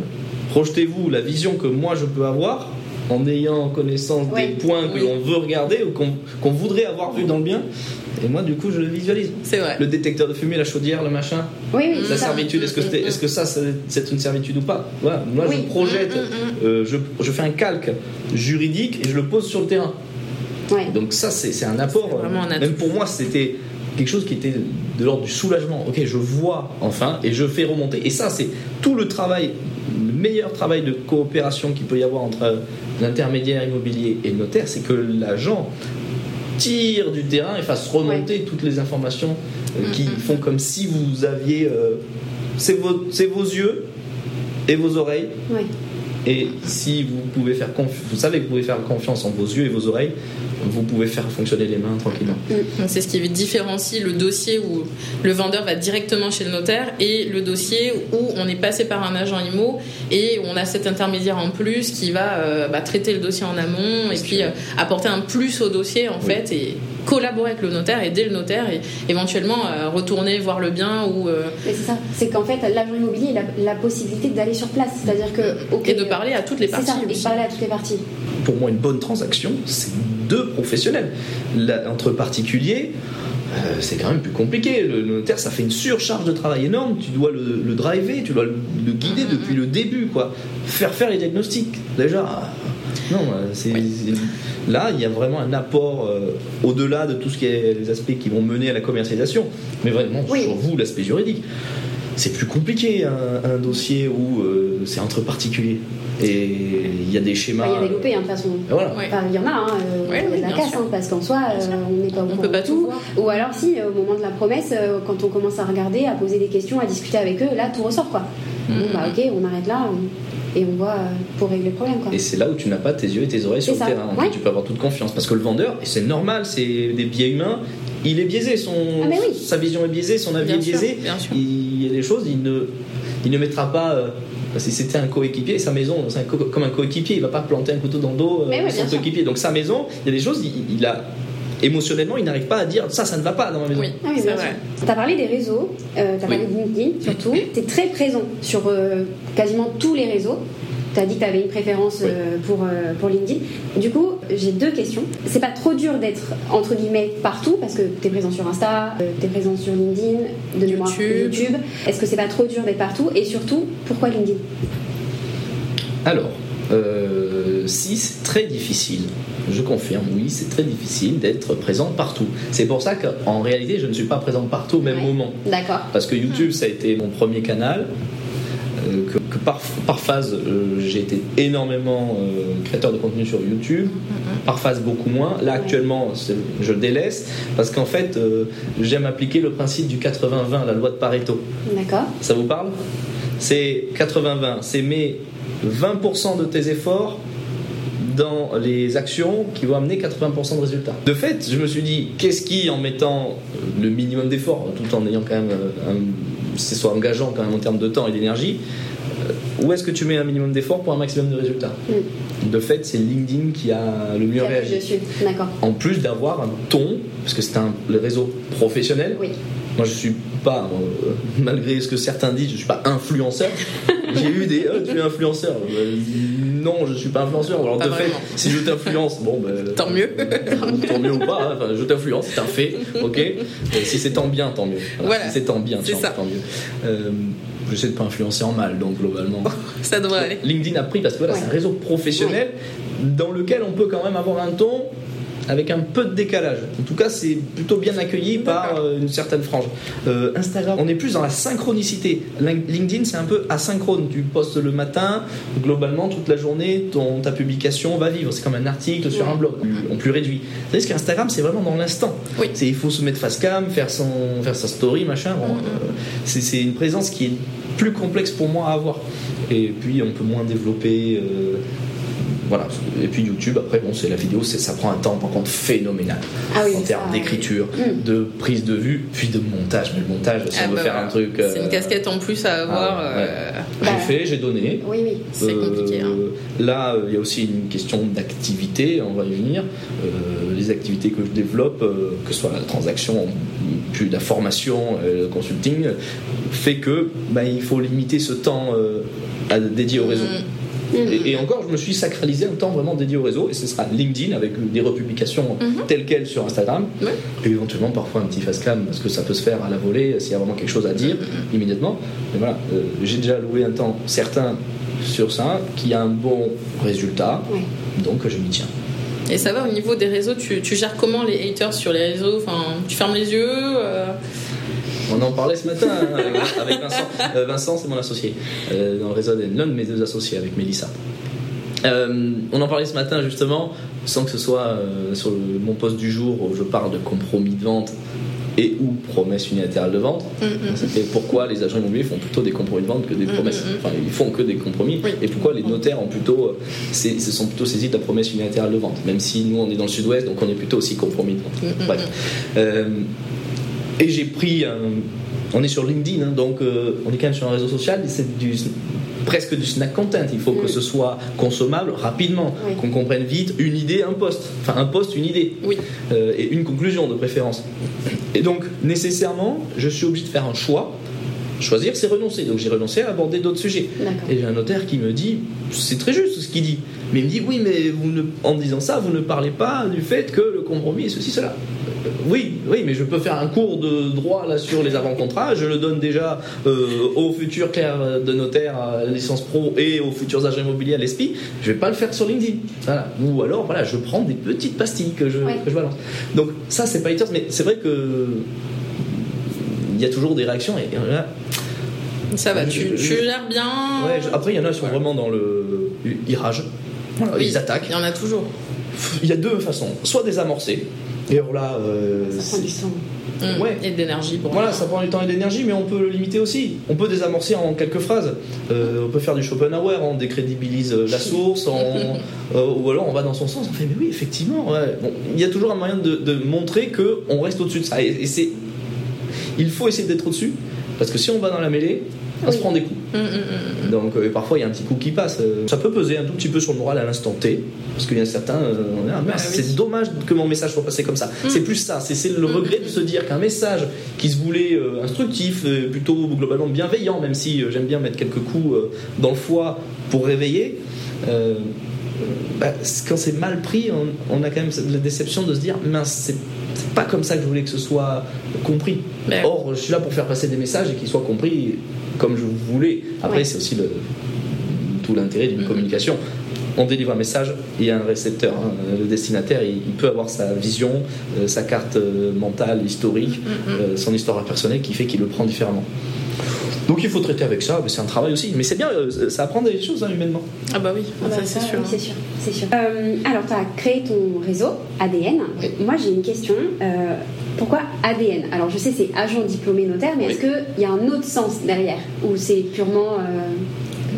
S3: projetez-vous la vision que moi je peux avoir en ayant connaissance des points que l'on veut regarder ou qu'on voudrait avoir vu dans le bien. Et moi, du coup, je le visualise.
S1: C'est vrai.
S3: Le détecteur de fumée, la chaudière, le machin.
S2: Oui, oui.
S3: La servitude, est-ce que, est, -ce que ça, c'est une servitude ou pas? Voilà. Moi, je projette, mm, mm, mm. Euh, je, je, fais un calque juridique et je le pose sur le terrain.
S2: Ouais.
S3: Donc ça, c'est un apport.
S1: Un
S3: même pour moi, c'était quelque chose qui était de l'ordre du soulagement. Ok, je vois enfin et je fais remonter. Et ça, c'est tout le travail, le meilleur travail de coopération qu'il peut y avoir entre l'intermédiaire immobilier et le notaire, c'est que l'agent tire du terrain et fasse remonter toutes les informations euh, qui mm-hmm. font comme si vous aviez. Euh, c'est vos, vos, yeux et vos oreilles. Et si vous pouvez faire vous savez que vous pouvez faire confiance en vos yeux et vos oreilles, vous pouvez faire fonctionner les mains tranquillement.
S1: Mm. C'est ce qui différencie le dossier où le vendeur va directement chez le notaire et le dossier où on est passé par un agent IMO et où on a cet intermédiaire en plus qui va euh, bah, traiter le dossier en amont et puis euh, apporter un plus au dossier en fait et collaborer avec le notaire, aider le notaire et éventuellement euh, retourner voir le bien ou.
S2: c'est ça, c'est qu'en fait l'agent immobilier a la, possibilité d'aller sur place, c'est-à-dire que
S1: et de parler à toutes les parties.
S2: Ça, et parler à toutes les parties.
S3: Pour moi, une bonne transaction, c'est deux professionnels. entre particuliers, euh, c'est quand même plus compliqué. Le notaire, ça fait une surcharge de travail énorme. Tu dois le, driver, tu dois le, guider mm-hmm. depuis le début, quoi. Faire faire les diagnostics, déjà. Non, euh, c'est là, il y a vraiment un apport euh, au-delà de tout ce qui est les aspects qui vont mener à la commercialisation, mais vraiment sur vous, l'aspect juridique c'est plus compliqué un, dossier où euh, c'est entre particuliers. Et il y a des schémas.
S2: Il y a des loupés, hein, de toute façon. il y en a, hein, euh, la casse, hein, parce qu'en soi, euh, on n'est pas au
S1: on peut pas tout.
S2: Ou alors, si, au moment de la promesse, quand on commence à regarder, à poser des questions, à discuter avec eux, là, tout ressort, quoi. Bon, bah, ok, on arrête là. Et on voit pour régler le problème. Quoi.
S3: Et c'est là où tu n'as pas tes yeux et tes oreilles sur le terrain. Tu peux avoir toute confiance. Parce que le vendeur, c'est normal, c'est des biais humains, il est biaisé, son,
S2: ah,
S3: sa vision est biaisée, son avis est biaisé. il y a des choses, il ne, il ne mettra pas. Euh, si c'était un coéquipier, sa maison, c'est comme un coéquipier, il va pas planter un couteau dans le dos
S2: euh,
S3: son coéquipier. Donc sa maison, il y a des choses, il, a émotionnellement, il n'arrive pas à dire ça, ça ne va pas dans ma maison.
S1: Oui, ah c'est vrai.
S2: Tu as parlé des réseaux, euh, tu as parlé de LinkedIn surtout. Tu es très présent sur quasiment tous les réseaux tu as dit que tu avais une préférence euh, pour, euh, pour LinkedIn. Du coup, j'ai deux questions. C'est pas trop dur d'être, entre guillemets, partout, parce que tu es présent sur Insta, euh, tu es présent sur LinkedIn, de mémoire
S1: YouTube.
S2: YouTube. Est-ce que c'est pas trop dur d'être partout? Et surtout, pourquoi LinkedIn?
S3: Alors, si c'est très difficile, je confirme, oui, c'est très difficile d'être présent partout. C'est pour ça qu'en réalité, je ne suis pas présent partout au même moment.
S2: D'accord.
S3: Parce que YouTube, ça a été mon premier canal. Euh, que, par, phase, euh, j'ai été énormément euh, créateur de contenu sur YouTube, par phase beaucoup moins. Là actuellement, je délaisse parce qu'en fait, j'aime appliquer le principe du 80-20, la loi de Pareto.
S2: D'accord.
S3: Ça vous parle? C'est 80-20, c'est mes 20% de tes efforts dans les actions qui vont amener 80% de résultats. De fait, je me suis dit, qu'est-ce qui, en mettant le minimum d'efforts, tout en ayant quand même un c'est soit engageant quand même en termes de temps et d'énergie, euh, où est-ce que tu mets un minimum d'effort pour un maximum de résultats? Mm. De fait, c'est LinkedIn qui a le mieux réagi. En plus d'avoir un ton, parce que c'est un le réseau professionnel.
S2: Oui.
S3: Moi, je suis pas, euh, malgré ce que certains disent, je suis pas influenceur. J'ai eu des, oh, tu es influenceur. Euh, non, je suis pas influenceur. Alors de fait, si je t'influence, bon, ben,
S1: tant mieux.
S3: tant mieux ou pas. Hein. Enfin, je t'influence, c'est un fait, ok. si c'est tant bien, tant mieux.
S1: Voilà.
S3: Si c'est tant bien,
S1: tant,
S3: tant mieux. Euh, j'essaie de pas influencer en mal, donc globalement.
S1: ça devrait aller.
S3: LinkedIn a pris parce que voilà, c'est un réseau professionnel dans lequel on peut quand même avoir un ton avec un peu de décalage. En tout cas, c'est plutôt bien accueilli par euh, une certaine frange. Euh, Instagram, on est plus dans la synchronicité. LinkedIn, c'est un peu asynchrone. Tu postes le matin, globalement, toute la journée, ton, ta publication va vivre. C'est comme un article sur un blog, en plus réduit. Tandis qu'Instagram, c'est vraiment dans l'instant.
S1: Oui.
S3: Il faut se mettre face cam, faire, son, faire sa story, machin. Bon, euh, c'est une présence qui est plus complexe pour moi à avoir. Et puis, on peut moins développer. Euh, voilà. Et puis YouTube, après, bon, c'est la vidéo, ça prend un temps par contre phénoménal
S2: Ah oui,
S3: en termes d'écriture,
S2: Mm.
S3: de prise de vue, puis de montage. Mais le montage, si
S1: Ah
S3: on veut
S1: bah
S3: faire un truc.
S1: C'est
S3: euh,
S1: une casquette en plus à avoir.
S3: ah ouais.
S1: euh,
S3: J'ai
S2: Bah.
S3: fait, j'ai donné.
S2: Oui, oui.
S1: C'est compliqué. hein.
S3: Euh, Là, euh, il y a aussi une question d'activité, on va y venir. Euh, les activités que je développe, euh, que ce soit la transaction, puis la formation, euh, le consulting, euh, fait que bah, il faut limiter ce temps euh, à dédié au réseau.
S1: Mm.
S3: Et, et encore, je me suis sacralisé un temps vraiment dédié au réseau, et ce sera LinkedIn avec des republications telles quelles sur Instagram.
S1: Ouais.
S3: et éventuellement parfois un petit facecam, parce que ça peut se faire à la volée s'il y a vraiment quelque chose à dire
S1: Mhm.
S3: immédiatement. Mais voilà, euh, j'ai déjà loué un temps certain sur ça, qui a un bon résultat, donc je m'y tiens.
S1: Et ça va au niveau des réseaux, tu, tu gères comment les haters sur les réseaux? Enfin, Tu fermes les yeux euh,
S3: On en parlait ce matin hein, avec, Vincent. Euh, Vincent, c'est mon associé euh, dans le réseau ADN, l'un de mes deux associés avec Mélissa. Euh, on en parlait ce matin justement, sans que ce soit euh, sur le- mon poste du jour où je parle de compromis de vente et ou promesses unilatérales de vente. C'était pourquoi les agents immobiliers font plutôt des compromis de vente que des promesses. Enfin, ils font que des compromis.
S1: Oui.
S3: Et pourquoi les notaires ont plutôt, euh, se sont plutôt saisis de la promesse unilatérale de vente. Même si nous on est dans le sud-ouest, donc on est plutôt aussi compromis de vente. Bref. Et j'ai pris un. On est sur LinkedIn, hein, donc euh, on est quand même sur un réseau social, c'est du presque du snack content. Il faut que ce soit consommable rapidement,
S2: Oui.
S3: qu'on comprenne vite une idée, un poste. Enfin, un poste, une idée.
S1: Oui.
S3: Euh, et une conclusion de préférence. Et donc, nécessairement, je suis obligé de faire un choix. Choisir, c'est renoncer. Donc, j'ai renoncé à aborder d'autres sujets. Et j'ai un notaire qui me dit, c'est très juste ce qu'il dit, mais il me dit, oui, mais vous ne, en disant ça, vous ne parlez pas du fait que le compromis est ceci, cela. Euh, Oui, oui, mais je peux faire un cours de droit là sur les avant-contrats. Je le donne déjà euh, aux futurs clercs de notaire à la licence pro et aux futurs agents immobiliers à l'ESPI. Je vais pas le faire sur LinkedIn. Voilà. Ou alors, voilà, je prends des petites pastilles que je,
S2: Ouais.
S3: que je balance. Donc ça, c'est pas haters, mais c'est vrai que il y a toujours des réactions et là,
S1: Ça va, tu,
S3: Je-
S1: tu bien
S3: Ouais, je- après, il y en a qui sont vraiment dans le irage. Voilà,
S1: Oui,
S3: Ils attaquent.
S1: Il y en a toujours.
S3: Il y a deux façons. Soit désamorcer. Et alors là, euh,
S2: Ça prend du temps.
S1: Mm.
S3: Ouais.
S1: Et de l'énergie pour
S3: voilà, ça prend du temps et de l'énergie, mais on peut le limiter aussi. On peut désamorcer en quelques phrases. Euh, on peut faire du Schopenhauer, on décrédibilise euh, la source, on- euh, ou alors on va dans son sens. On fait, mais oui, effectivement. ouais. Bon, il y a toujours un moyen de, de montrer que on reste au-dessus de ça. Et, et c'est, il faut essayer d'être au-dessus, parce que si on va dans la mêlée, on se prend des coups.
S1: Mm, mm, mm.
S3: Donc euh, parfois il y a un petit coup qui passe. Euh, Ça peut peser un tout petit peu sur le moral à l'instant T, parce qu'il y a certains, euh, on est, ah, mince,
S1: Bah oui.
S3: c'est dommage que mon message soit passé comme ça. C'est plus ça, c'est le regret de se dire qu'un message qui se voulait instructif, plutôt globalement bienveillant, même si j'aime bien mettre quelques coups dans le foie pour réveiller. euh, bah, quand c'est mal pris, on, on a quand même la déception de se dire mince, c'est c'est pas comme ça que je voulais que ce soit compris.
S1: Mais-
S3: Or, je suis là pour faire passer des messages et qu'ils soient compris comme je voulais. Après,
S2: Ouais.
S3: c'est aussi le, tout l'intérêt d'une communication. On délivre un message, il y a un récepteur. hein. Le destinataire, il, il peut avoir sa vision, euh, sa carte euh, mentale, historique, euh, son histoire personnelle qui fait qu'il le prend différemment. Donc il faut traiter avec ça, mais c'est un travail aussi. Mais c'est bien, ça apprend des choses hein, humainement.
S1: Ah bah oui,
S2: Ah bah
S1: ça, c'est
S2: ça,
S1: sûr.
S2: oui, c'est sûr, c'est sûr. Euh, alors, tu as créé ton réseau ADN.
S3: Oui.
S2: Moi, j'ai une question. Euh, pourquoi ADN Alors, je sais, c'est agent diplômé notaire, mais
S3: Oui.
S2: est-ce qu'il y a un autre sens derrière? Ou c'est purement. euh,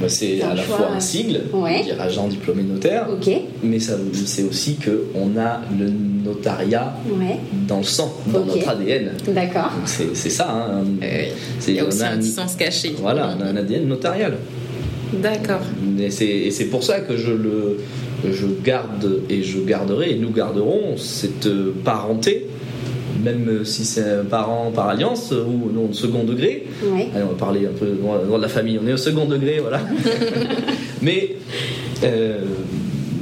S3: Bah, c'est à la
S2: choix.
S3: fois un sigle,
S2: Ouais.
S3: dire agent diplômé notaire,
S2: Ok,
S3: mais ça, c'est aussi qu'on a le notariat
S2: ouais,
S3: dans le sang, dans notre ADN.
S2: d'accord.
S3: C'est ça. hein. C'est-
S1: Il y a
S3: on
S1: aussi
S3: a
S1: un sens caché.
S3: Voilà, on a un ADN notarial.
S1: D'accord.
S3: Et c'est pour ça que je le je garde et je garderai et nous garderons cette euh, parenté, même si c'est un parent par alliance ou non second degré. Allez, on va parler un peu de la famille. On est au second degré, voilà. mais euh,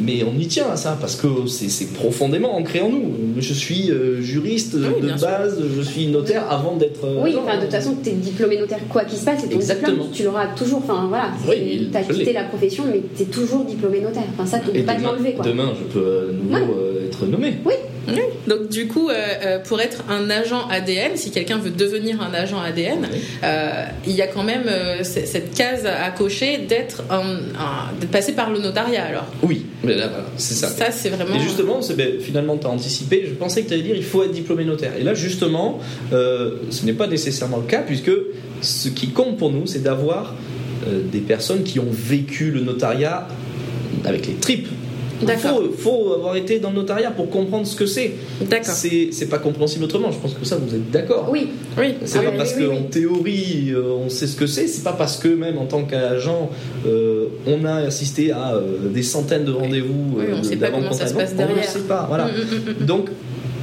S3: mais on y tient à ça parce que c'est profondément ancré en nous. Je suis euh, juriste
S1: Oui,
S3: de
S1: sûr.
S3: base, je suis notaire avant d'être. euh,
S2: Oui, enfin, de toute façon, tu es diplômé notaire, quoi qu'il se passe, c'est ton
S3: Exactement.
S2: diplôme, tu l'auras toujours. Enfin, voilà,
S3: Oui,
S2: tu as quitté la profession, mais tu es toujours diplômé notaire. Enfin, ça, tu ne
S3: Et
S2: peux pas te
S3: demain,
S2: l'enlever, quoi.
S3: demain, je peux à nouveau
S2: Ouais.
S3: euh, être nommé.
S2: Oui,
S1: Donc du coup, pour être un agent ADN, si quelqu'un veut devenir un agent ADN, il y a quand même cette case à cocher d'être de passer par le notariat alors.
S3: Oui, mais là voilà, c'est ça.
S1: Ça c'est vraiment.
S3: Et justement, ben, finalement, tu as anticipé. Je pensais que tu allais dire il faut être diplômé notaire. Et là, justement, ce n'est pas nécessairement le cas puisque ce qui compte pour nous, c'est d'avoir euh, des personnes qui ont vécu le notariat avec les tripes. Il faut, avoir été dans le notariat pour comprendre ce que c'est. D'accord. C'est pas compréhensible autrement. Je pense que ça, vous êtes d'accord.
S2: Oui, oui.
S3: C'est pas parce qu'en théorie, euh, on sait ce que c'est. C'est pas parce que même en tant qu'agent, euh, on a assisté à des centaines de rendez-vous.
S1: Oui, on ne sait pas comment ça se passe derrière.
S3: On ne sait pas. Voilà. Mm, mm, mm, Donc,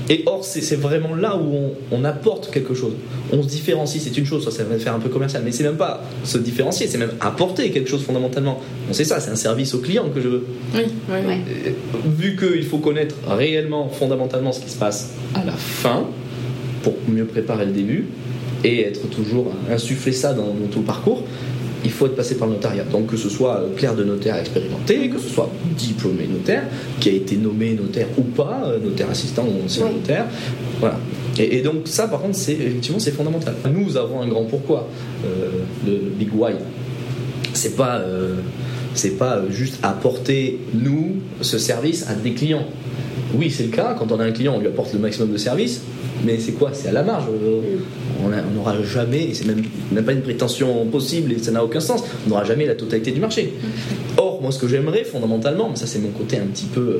S3: et or, c'est vraiment là où on, apporte quelque chose. On se différencie, c'est une chose, ça va faire un peu commercial, mais c'est même pas se différencier, c'est même apporter quelque chose fondamentalement. On sait ça, c'est un service au client que je veux.
S1: Oui, oui, oui.
S3: Euh, vu qu'il faut connaître réellement, fondamentalement, ce qui se passe à la fin, pour mieux préparer le début, et être toujours insuffler ça dans tout le parcours, faut être passé par le notariat. Donc que ce soit clerc de notaire expérimenté, que ce soit diplômé notaire, qui a été nommé notaire ou pas, euh, notaire assistant ou ancien notaire. Voilà. Et, donc ça, par contre, c'est effectivement c'est fondamental. Nous avons un grand pourquoi. Euh, le, big why. C'est pas euh, c'est pas juste apporter nous ce service à des clients. Oui, c'est le cas. Quand on a un client, on lui apporte le maximum de services mais c'est quoi? C'est à la marge. On n'aura jamais, et c'est même, même pas une prétention possible, et ça n'a aucun sens, on n'aura jamais la totalité du marché. Or, moi, ce que j'aimerais fondamentalement, mais ça c'est mon côté un petit peu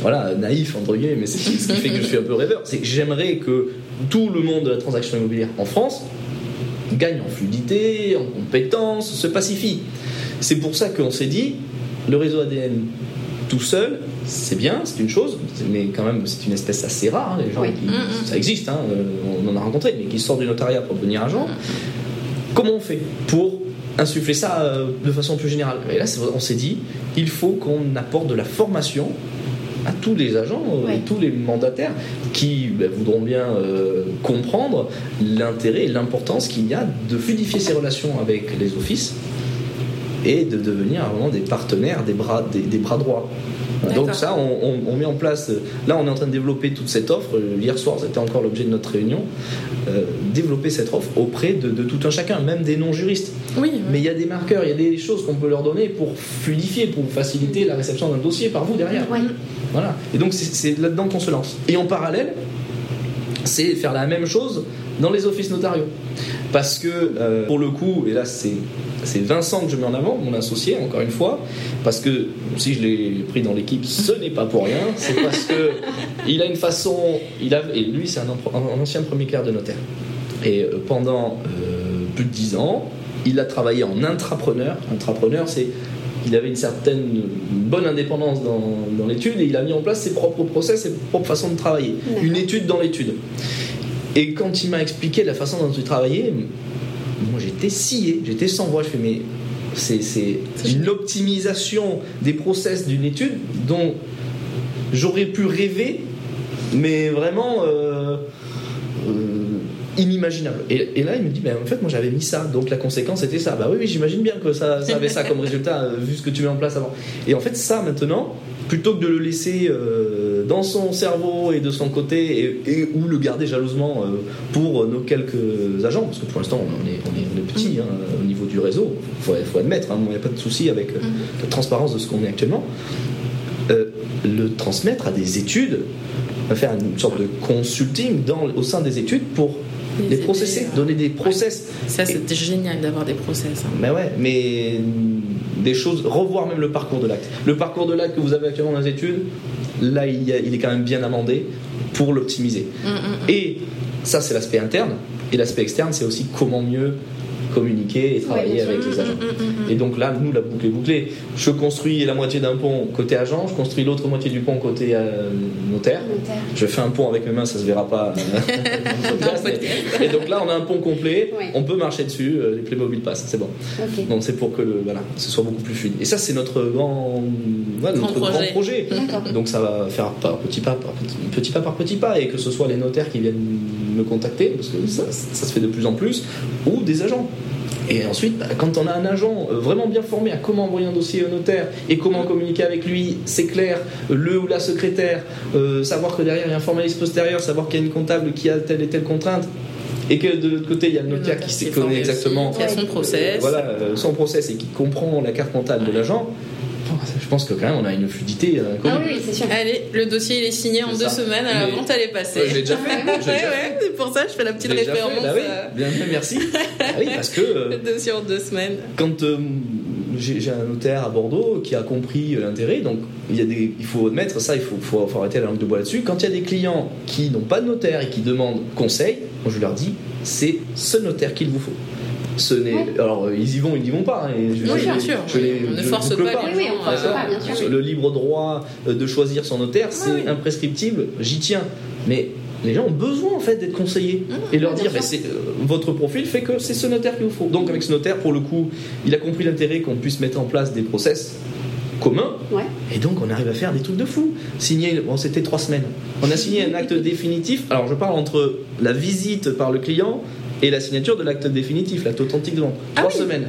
S3: voilà, naïf, entre guillemets, mais c'est ce qui fait que je suis un peu rêveur, c'est que j'aimerais que tout le monde de la transaction immobilière en France gagne en fluidité, en compétences, se pacifie. C'est pour ça qu'on s'est dit, le réseau ADN tout seul, c'est bien, c'est une chose, mais quand même, c'est une espèce assez rare. Hein, les gens, mm, mm. ça existe, hein, euh, on en a rencontré, mais qui sortent du notariat pour devenir agent. Comment on fait pour insuffler ça euh, de façon plus générale? Et là, on s'est dit, il faut qu'on apporte de la formation à tous les agents euh, et tous les mandataires qui ben, voudront bien comprendre l'intérêt et l'importance qu'il y a de fluidifier ces relations avec les offices et de devenir vraiment des partenaires, des bras, des bras droits. Donc ça, on, met en place. Là, on est en train de développer toute cette offre. Hier soir, c'était encore l'objet de notre réunion. Euh, développer cette offre auprès de, tout un chacun, même des non-juristes.
S1: Oui,
S3: Mais il y a des marqueurs, il y a des choses qu'on peut leur donner pour fluidifier, pour faciliter la réception d'un dossier par vous derrière. Voilà. Et donc c'est là-dedans qu'on se lance. Et en parallèle, c'est faire la même chose dans les offices notariaux. Parce que, euh, pour le coup, et là c'est Vincent que je mets en avant, mon associé, encore une fois, parce que si je l'ai pris dans l'équipe, ce n'est pas pour rien, c'est parce que il a une façon, il a, et lui c'est un, ancien premier clerc de notaire. Et euh, pendant euh, plus de dix ans, il a travaillé en intrapreneur. Intrapreneur, c'est il avait une certaine bonne indépendance dans, dans l'étude et il a mis en place ses propres process, ses propres façons de travailler. Une étude dans l'étude. Et quand il m'a expliqué la façon dont il travaillait, moi j'étais scié, j'étais sans voix. Je fais, mais c'est une optimisation des process d'une étude dont j'aurais pu rêver, mais vraiment euh, euh, inimaginable. Et, là, il me dit, ben, en fait, moi j'avais mis ça, donc la conséquence était ça. Bah oui, oui j'imagine bien que ça, ça, avait ça comme résultat, euh, vu ce que tu mets en place avant. Et en fait, ça maintenant, plutôt que de le laisser euh, dans son cerveau et de son côté et, ou le garder jalousement euh, pour nos quelques agents, parce que pour l'instant on est, on est, petit hein, au niveau du réseau, il faut, admettre, hein, il n'y a pas de souci avec euh, mm-hmm. la transparence de ce qu'on est actuellement, le transmettre à des études, faire une sorte de consulting dans, au sein des études pour les, processer, donner des process.
S1: Ça, c'est génial d'avoir des process. Hein.
S3: Mais ouais, mais des choses, revoir même le parcours de l'acte. Le parcours de l'acte que vous avez actuellement dans les études, là, il, il est quand même bien amendé pour l'optimiser. Mm, mm, mm. Et ça, c'est l'aspect interne. Et l'aspect externe, c'est aussi comment mieux communiquer et travailler avec les agents. Mm, mm, mm, et donc là, nous, la boucle est bouclée. Je construis la moitié d'un pont côté agent, je construis l'autre moitié du pont côté euh, notaire. Je fais un pont avec mes mains, ça se verra pas. Euh, et donc là, on a un pont complet, on peut marcher dessus, euh, les Playmobil passent, c'est bon. Donc c'est pour que le, voilà, ce soit beaucoup plus fluide. Et ça, c'est notre grand, notre grand projet. Donc ça va faire par petit pas, par petit, pas par petit pas, et que ce soit les notaires qui viennent me contacter, parce que ça, ça se fait de plus en plus, ou des agents. Et ensuite, bah, quand on a un agent euh, vraiment bien formé à comment envoyer un dossier au notaire et comment communiquer avec lui, c'est clair, le ou la secrétaire, euh, savoir que derrière il y a un formalisme postérieur, savoir qu'il y a une comptable qui a telle et telle contrainte, et que de l'autre côté il y a le notaire, qui sait connaît exactement
S1: qui a son process,
S3: voilà, son process et qui comprend la carte comptable de l'agent pense que quand même on a une fluidité.
S2: Euh, ah oui, c'est sûr.
S1: Allez, le dossier il est signé en deux semaines, à la vente elle est passée.
S3: je l'ai déjà fait.
S1: c'est pour ça que je fais la petite référence.
S3: Bah oui, euh. bien fait, merci. ah oui, parce que.
S1: le dossier en deux semaines.
S3: Quand euh, j'ai un notaire à Bordeaux qui a compris l'intérêt, donc il, y a des, il faut admettre ça, il faut, faut, faut arrêter la langue de bois là-dessus. Quand il y a des clients qui n'ont pas de notaire et qui demandent conseil, moi je leur dis c'est ce notaire qu'il vous faut ce n'est alors ils y vont ils n'y vont pas
S1: hein, je, oui, bien sûr. on ne force pas,
S2: pas. Oui, on force pas, bien sûr.
S3: le libre droit euh, de choisir son notaire c'est imprescriptible j'y tiens. Mais les gens ont besoin en fait d'être conseillés mmh, et leur dire c'est, euh, votre profil fait que c'est ce notaire qu'il vous faut. Donc avec ce notaire pour le coup il a compris l'intérêt qu'on puisse mettre en place des process communs. Et donc on arrive à faire des trucs de fou. Signer bon c'était trois semaines. On a signé un acte définitif. Alors je parle entre la visite par le client et la signature de l'acte définitif, l'acte authentique de vente. Ah Trois semaines.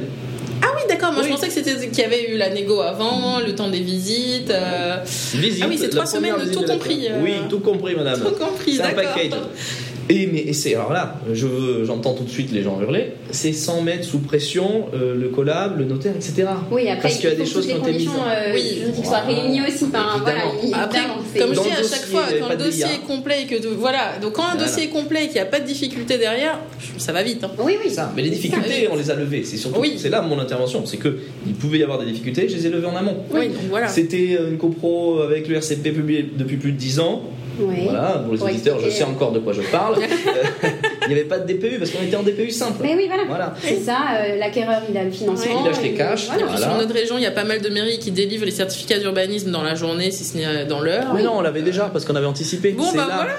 S1: Ah oui, d'accord. Moi, je pensais que c'était qu'il y avait eu la négo avant, le temps des visites. Euh...
S3: Visite,
S1: ah oui, c'est trois semaines de tout compris. Euh...
S3: Oui, tout compris, madame.
S1: Tout compris,
S3: C'est un package. Et, mais, c'est alors là, je j'entends tout de suite les gens hurler. C'est sans mettre sous pression euh, le collab, le notaire, etc.
S2: Oui, après, parce qu'il y a des choses qui ont été mises. Euh, oui, juridiques soient réunies aussi. Enfin, voilà,
S1: après, comme je dis à chaque fois, quand le dossier est complet et que voilà, donc quand un dossier est complet et qu'il n'y a pas de difficulté derrière, ça va vite. Hein.
S2: Oui, oui.
S3: Ça. Mais les difficultés, on les a levées. C'est surtout, c'est là mon intervention, c'est que il pouvait y avoir des difficultés, je les ai levées en amont.
S1: Oui, donc voilà.
S3: C'était une copro avec le RCP publié depuis plus de 10 ans. Voilà, pour les auditeurs, je sais encore de quoi je parle. il n'y avait pas de DPU parce qu'on était en DPU simple.
S2: Mais oui, voilà. C'est ça, euh, l'acquéreur, il a le financement.
S3: il lâche les cash.
S1: Voilà. Sur notre région, il y a pas mal de mairies qui délivrent les certificats d'urbanisme dans la journée, si ce n'est dans l'heure.
S3: Mais non, on l'avait déjà parce qu'on avait anticipé.
S1: Bon, bah voilà.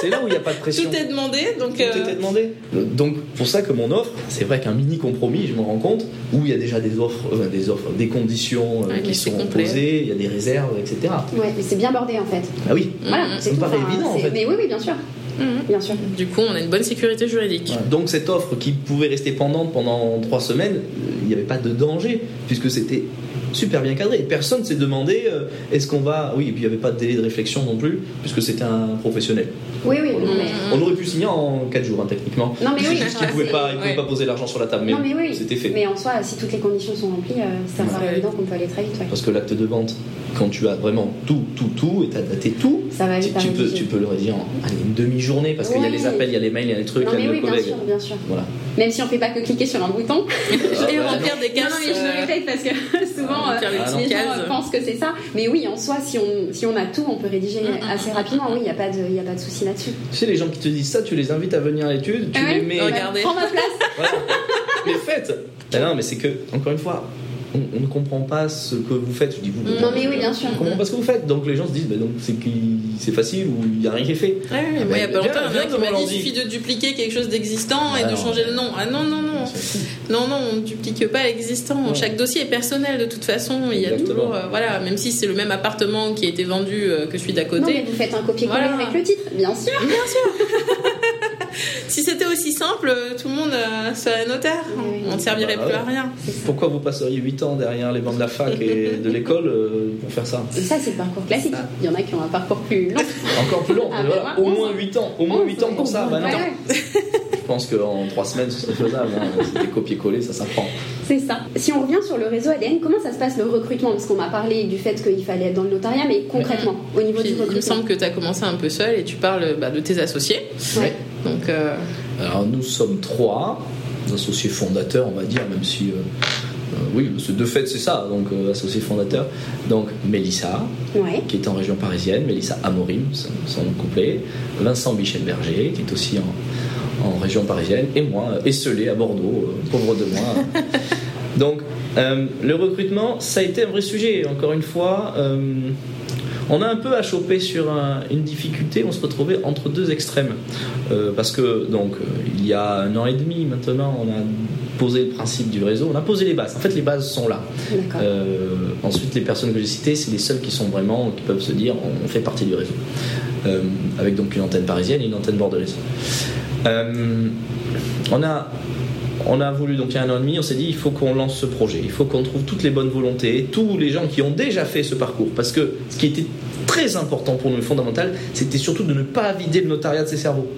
S3: C'est là où il n'y a pas de pression.
S1: Tout est demandé. Donc,
S3: Tout était demandé. Donc, pour ça que mon offre, c'est vrai qu'un mini compromis, je me rends compte, où il y a déjà des offres, euh, des, offres des conditions euh, qui sont posées, il y a des réserves, etc.
S2: Ouais, mais c'est bien bordé en fait.
S3: Ah oui.
S2: Voilà,
S3: c'est pas évident en fait.
S2: Mais oui, oui, bien sûr. Mhm. Bien sûr.
S1: Du coup, on a une bonne sécurité juridique.
S3: Donc cette offre qui pouvait rester pendante pendant trois semaines, n'y avait pas de danger puisque c'était super bien cadré. Personne s'est demandé euh, est-ce qu'on va. Oui, et puis il n'y avait pas de délai de réflexion non plus, puisque c'était un professionnel.
S2: Oui, oui.
S3: On, aurait pu signer en 4 jours, hein, techniquement.
S2: Non, mais oui.
S3: Juste qu'il ne pouvait, pas, pas poser l'argent sur la table. Mais,
S2: oui.
S3: c'était fait.
S2: Mais en soi, si toutes les conditions sont remplies, euh, ça me paraît évident qu'on peut aller très vite.
S3: Parce que l'acte de vente, quand tu as vraiment tout, tout, tout, et tu as daté tout,
S2: ça va
S3: tu, peux, tu peux le rédiger en une demi-journée, parce qu'il y a les appels, il y a les mails, il y a les trucs, il y a
S2: le
S3: oui,
S2: Bien sûr, bien sûr.
S3: Voilà.
S2: Même si on ne fait pas que cliquer sur un bouton.
S1: et remplir des cases.
S2: Non, mais je le répète parce que souvent, ah, les gens pensent que c'est ça. Mais oui, en soi, si on, si on a tout, on peut rédiger mm, mm, assez mm, rapidement. Oui, il n'y a pas de, y a pas de souci là-dessus.
S3: Tu sais, les gens qui te disent ça, tu les invites à venir à l'étude, tu
S2: ah
S3: les mets.
S2: Regardez. Prends ma place.
S3: Mais faites. non, mais c'est que, encore une fois, on, ne comprend pas ce que vous faites. Je dis vous.
S2: Non, mais oui, bien sûr.
S3: On ne comprend pas ce que vous faites. Donc les gens se disent, bah, donc c'est c'est facile ou il n'y a rien qui est fait.
S1: Ah oui, il n'y a pas longtemps, il y a qui m'a dit il suffit de dupliquer quelque chose d'existant et de changer le nom. Ah non, non, non. Non, non, on ne duplique pas l'existant. Chaque dossier est personnel de toute façon. Il y a toujours, euh, voilà, même si c'est le même appartement qui a été vendu euh, que celui d'à côté. Non,
S2: mais vous faites un copier-coller avec le titre, bien sûr.
S1: Bien sûr. si c'était aussi simple, tout le monde euh, serait notaire. On ne servirait bah plus à rien.
S3: Pourquoi vous passeriez 8 ans derrière les bancs de la fac et de l'école euh, pour faire ça?
S2: Ça, c'est le parcours classique. Il y en a qui ont un parcours plus long.
S3: Encore plus long. Ah, voilà. Au moins 8 ans. Au moins 8 ans pour ça. Bah, non. Je pense qu'en 3 semaines, ce serait faisable. Hein. C'était copier-coller, ça s'apprend.
S2: C'est ça. Si on revient sur le réseau ADN, comment ça se passe le recrutement? Parce qu'on m'a parlé du fait qu'il fallait être dans le notariat, mais concrètement, au niveau du recrutement.
S1: Il me semble que tu as commencé un peu seul et tu parles bah, de tes associés.
S2: Ouais.
S1: Donc, euh,
S3: Alors nous sommes trois associés fondateurs, on va dire, même si. Euh, euh, oui, de fait, c'est ça, donc associé fondateur. Donc Mélissa, qui est en région parisienne, Mélissa Amorim, son, nom complet. Vincent Michel-Berger, qui est aussi en, en, région parisienne. Et moi, esselé à Bordeaux, pauvre de moi. donc, le recrutement, ça a été un vrai sujet, encore une fois on a un peu à choper sur une difficulté, on se retrouvait entre deux extrêmes. Euh, parce que, donc, euh, il y a un an et demi maintenant, on a posé le principe du réseau, on a posé les bases. En fait, les bases sont là. Euh, ensuite, les personnes que j'ai citées, c'est les seules qui sont vraiment, qui peuvent se dire, on fait partie du réseau. avec donc une antenne parisienne et une antenne bordelaise. on a on a voulu, donc il y a un an et demi, on s'est dit il faut qu'on lance ce projet, il faut qu'on trouve toutes les bonnes volontés, tous les gens qui ont déjà fait ce parcours. Parce que ce qui était très important pour nous, fondamental, c'était surtout de ne pas vider le notariat de ses cerveaux.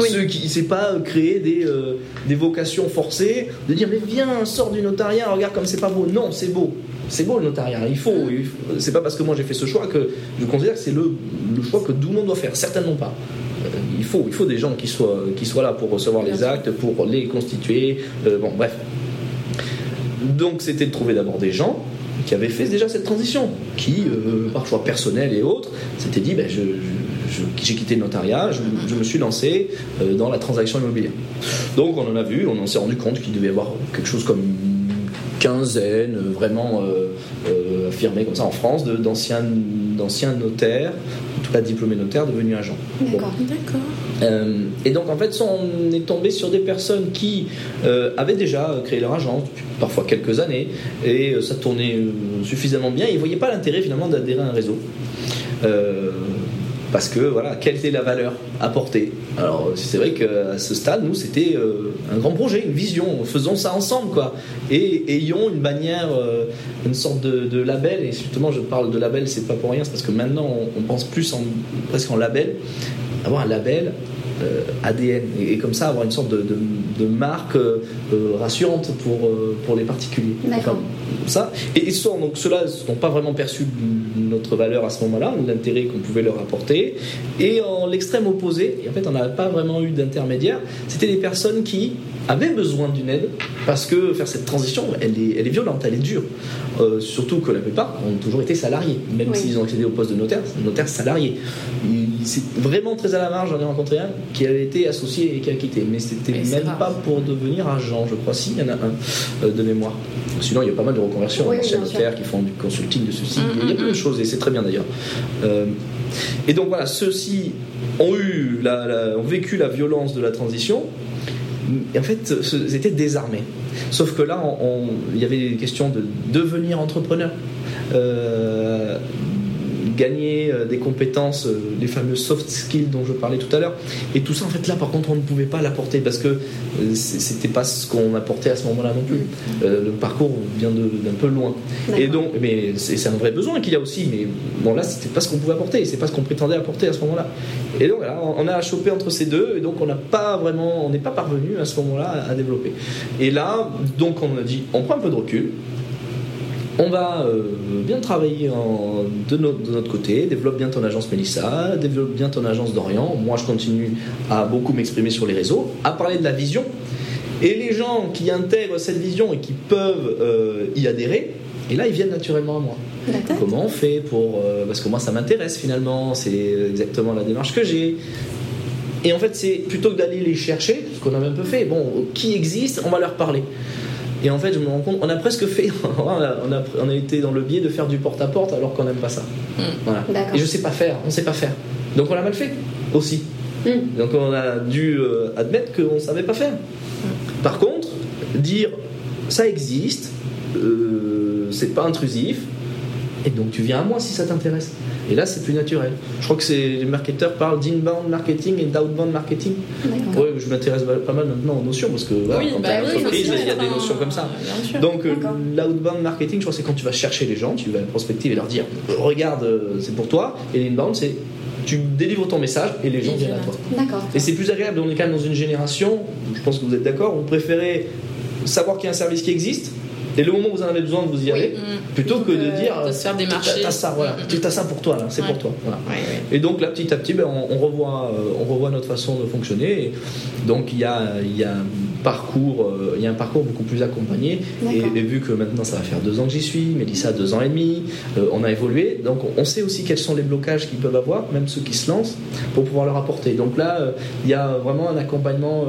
S3: Ceux qui ne sait pas créer des, euh, des vocations forcées, de dire mais viens, sors du notariat, regarde comme c'est pas beau. Non, c'est beau. C'est beau le notariat, il faut. C'est pas parce que moi j'ai fait ce choix que je considère que c'est le, le choix que tout le monde doit faire. Certainement pas il faut, il faut des gens qui soient, qui soient là pour recevoir les actes, pour les constituer. Euh, bon, bref. Donc, c'était de trouver d'abord des gens qui avaient fait déjà cette transition, qui, euh, par choix personnel et autres, s'étaient dit ben, j'ai quitté le notariat, je, me suis lancé euh, dans la transaction immobilière. Donc, on en a vu, on s'est rendu compte qu'il devait y avoir quelque chose comme une quinzaine, vraiment affirmé comme ça en France, d'anciens notaires cas diplômé notaire, devenu agent.
S2: D'accord.
S3: Euh, et donc en fait, on est tombé sur des personnes qui euh, avaient déjà créé leur agence depuis parfois quelques années et euh, ça tournait suffisamment bien. Ils ne voyaient pas l'intérêt finalement d'adhérer à un réseau parce que voilà, quelle était la valeur apportée? Alors c'est vrai qu'à ce stade, nous, c'était euh, un grand projet, une vision, faisons ça ensemble, quoi. Et ayons une bannière, euh, une sorte de, label, et justement, je parle de label, c'est pas pour rien, c'est parce que maintenant, on, pense plus en, presque en label. Avoir un label, ADN et, comme ça avoir une sorte de, marque rassurante pour, pour les particuliers.
S2: D'accord.
S3: ça. Et, et donc ceux-là n'ont pas vraiment perçu notre valeur à ce moment-là, l'intérêt qu'on pouvait leur apporter. Et en l'extrême opposé, et en fait on n'a pas vraiment eu d'intermédiaire, c'était des personnes qui avaient besoin d'une aide parce que faire cette transition, elle est, elle est violente, elle est dure. Euh, surtout que la plupart ont toujours été salariés, même s'ils ont accédé au poste de notaire, notaire salarié. C'est vraiment très à la marge, j'en ai rencontré un qui avait été associé et qui a quitté, mais c'était même pas pour devenir agent, je crois, si, il y en a un euh, de mémoire. Sinon, il y a pas mal de reconversions, oui, anciens notaires qui font du consulting de ceci, il y a plein de choses et c'est très bien d'ailleurs. Euh, et donc voilà, ceux-ci ont, eu ont vécu la violence de la transition, et en fait, ils étaient désarmés. Sauf que là, il y avait des questions de devenir entrepreneur. Euh, gagner euh, des compétences, euh, les fameux soft skills dont je parlais tout à l'heure. Et tout ça, en fait, là, par contre, on ne pouvait pas l'apporter parce que euh, c'était pas ce qu'on apportait à ce moment-là non plus. le parcours vient d'un peu loin. Et donc, mais c'est un vrai besoin qu'il y a aussi. Mais bon, là, c'était pas ce qu'on pouvait apporter. C'est pas ce qu'on prétendait apporter à ce moment-là. Et donc, là, on a chopé entre ces deux. Et donc, on n'a pas vraiment, on n'est pas parvenu à ce moment-là à développer. Et là, donc, on a dit, on prend un peu de recul on va euh, bien travailler de, notre côté, développe bien ton agence Mélissa, développe bien ton agence d'Orient. Moi, je continue à beaucoup m'exprimer sur les réseaux, à parler de la vision. Et les gens qui intègrent cette vision et qui peuvent euh, y adhérer, et là, ils viennent naturellement à moi. Comment on fait pour... Euh, parce que moi, ça m'intéresse finalement, c'est exactement la démarche que j'ai. Et en fait, c'est plutôt que d'aller les chercher, ce qu'on a un peu fait, bon, qui existe, on va leur parler. Et en fait, je me rends compte, on a presque fait, on a, on a été dans le biais de faire du porte-à-porte alors qu'on n'aime pas ça. Hmm. Et je sais pas faire, on sait pas faire. Donc on l'a mal fait aussi. Hmm. Donc on a dû euh, admettre qu'on ne savait pas faire. Hmm. Par contre, dire ça existe, euh, c'est pas intrusif, et donc tu viens à moi si ça t'intéresse. Et là, c'est plus naturel. Je crois que les marketeurs parlent d'inbound marketing et d'outbound marketing. Oui, je m'intéresse pas mal maintenant aux notions parce que
S1: voilà, oui, bah
S3: il y a des notions comme ça. Donc euh, l'outbound marketing, je crois c'est quand tu vas chercher les gens, tu vas prospective et leur dire regarde, euh, c'est pour toi. Et l'inbound, c'est tu délivres ton message et les gens viennent à toi.
S2: D'accord.
S3: Et c'est plus agréable. On est quand même dans une génération, je pense que vous êtes d'accord, on préférait savoir qu'il y a un service qui existe et le moment où vous en avez besoin, vous y allez, mm. plutôt que de dire.
S1: De se faire des marchés.
S3: T'as ça, voilà. Mm. Ça pour toi, là, c'est pour toi. Et donc là, petit à petit, ben, on, revoit, euh, on revoit notre façon de fonctionner. donc il y a, y a un parcours, euh, y a un parcours beaucoup plus accompagné. Et, vu que maintenant ça va faire deux ans que j'y suis, Mélissa deux ans et demi, euh, on a évolué. Donc on sait aussi quels sont les blocages qu'ils peuvent avoir, même ceux qui se lancent, pour pouvoir leur apporter. Donc là, il y a vraiment un accompagnement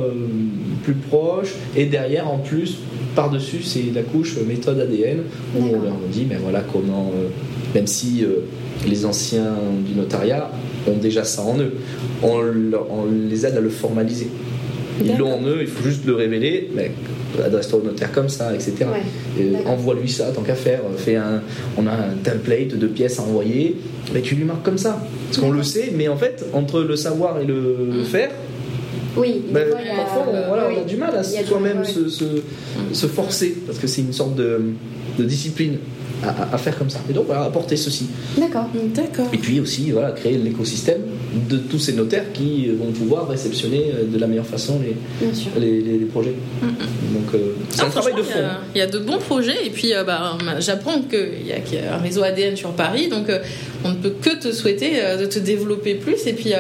S3: plus proche. Et derrière, en plus, par-dessus, c'est la couche méthode ADN où on leur dit, mais voilà comment, euh, même si euh, les anciens du notariat ont déjà ça en eux, on, les aide à le formaliser. Ils l'ont en eux, il faut juste le révéler, mais adresse-toi au notaire comme ça, etc. Envoie-lui ça, tant qu'à faire. Fais un, on a un template de pièces à envoyer, mais tu lui marques comme ça. Parce qu'on le sait, mais en fait, entre le savoir et le, le faire,
S2: Oui,
S3: mais parfois, on, voilà, on a du mal à soi-même se, se, se, forcer, parce que c'est une sorte de, de discipline à, faire comme ça. Et donc, voilà, apporter ceci.
S2: D'accord.
S1: D'accord.
S3: Et puis aussi, voilà, créer l'écosystème de tous ces notaires qui vont pouvoir réceptionner euh, de la meilleure façon les, les, les, projets. Mm, mm. Donc, euh, c'est un travail de fond.
S1: Il y, a de bons projets, et puis euh, bah, j'apprends qu'il y, a un réseau ADN sur Paris, donc on ne peut que te souhaiter de te développer plus, et puis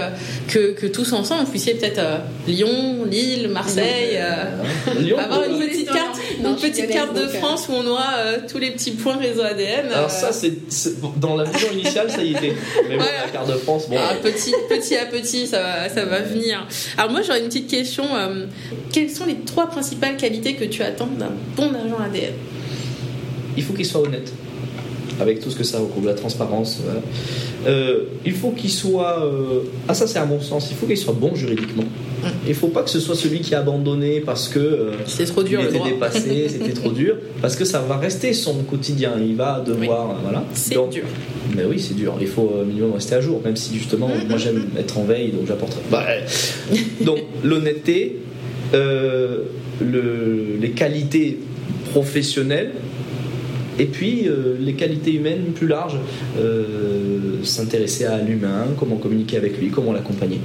S1: que, que, tous ensemble, vous puissiez peut-être Lyon, Lille, Marseille, avoir une petite carte, une petite carte de France où on aura tous les petits points réseau ADN
S3: alors ça, c'est dans la vision initiale, ça y était. Mais bon, la carte de France, bon.
S1: Ah, petit, petit à petit, ça va, ça va venir. Alors moi, j'aurais une petite question. Euh, quelles sont les trois principales qualités que tu attends d'un bon agent ADN
S3: Il faut qu'il soit honnête avec tout ce que ça recouvre, la transparence. Euh, il faut qu'il soit. Euh, ah, ça, c'est à mon sens. Il faut qu'il soit bon juridiquement. Il ne faut pas que ce soit celui qui a abandonné parce que euh,
S1: c'était trop dur,
S3: il était dépassé, c'était trop dur, parce que ça va rester son quotidien. Il va devoir, voilà.
S1: C'est dur.
S3: Mais oui, c'est dur. Il faut au minimum rester à jour, même si justement, moi j'aime être en veille, donc j'apporterai. Bah, donc l'honnêteté, le, les qualités professionnelles et puis euh, les qualités humaines plus larges, euh, s'intéresser à l'humain, comment communiquer avec lui, comment l'accompagner.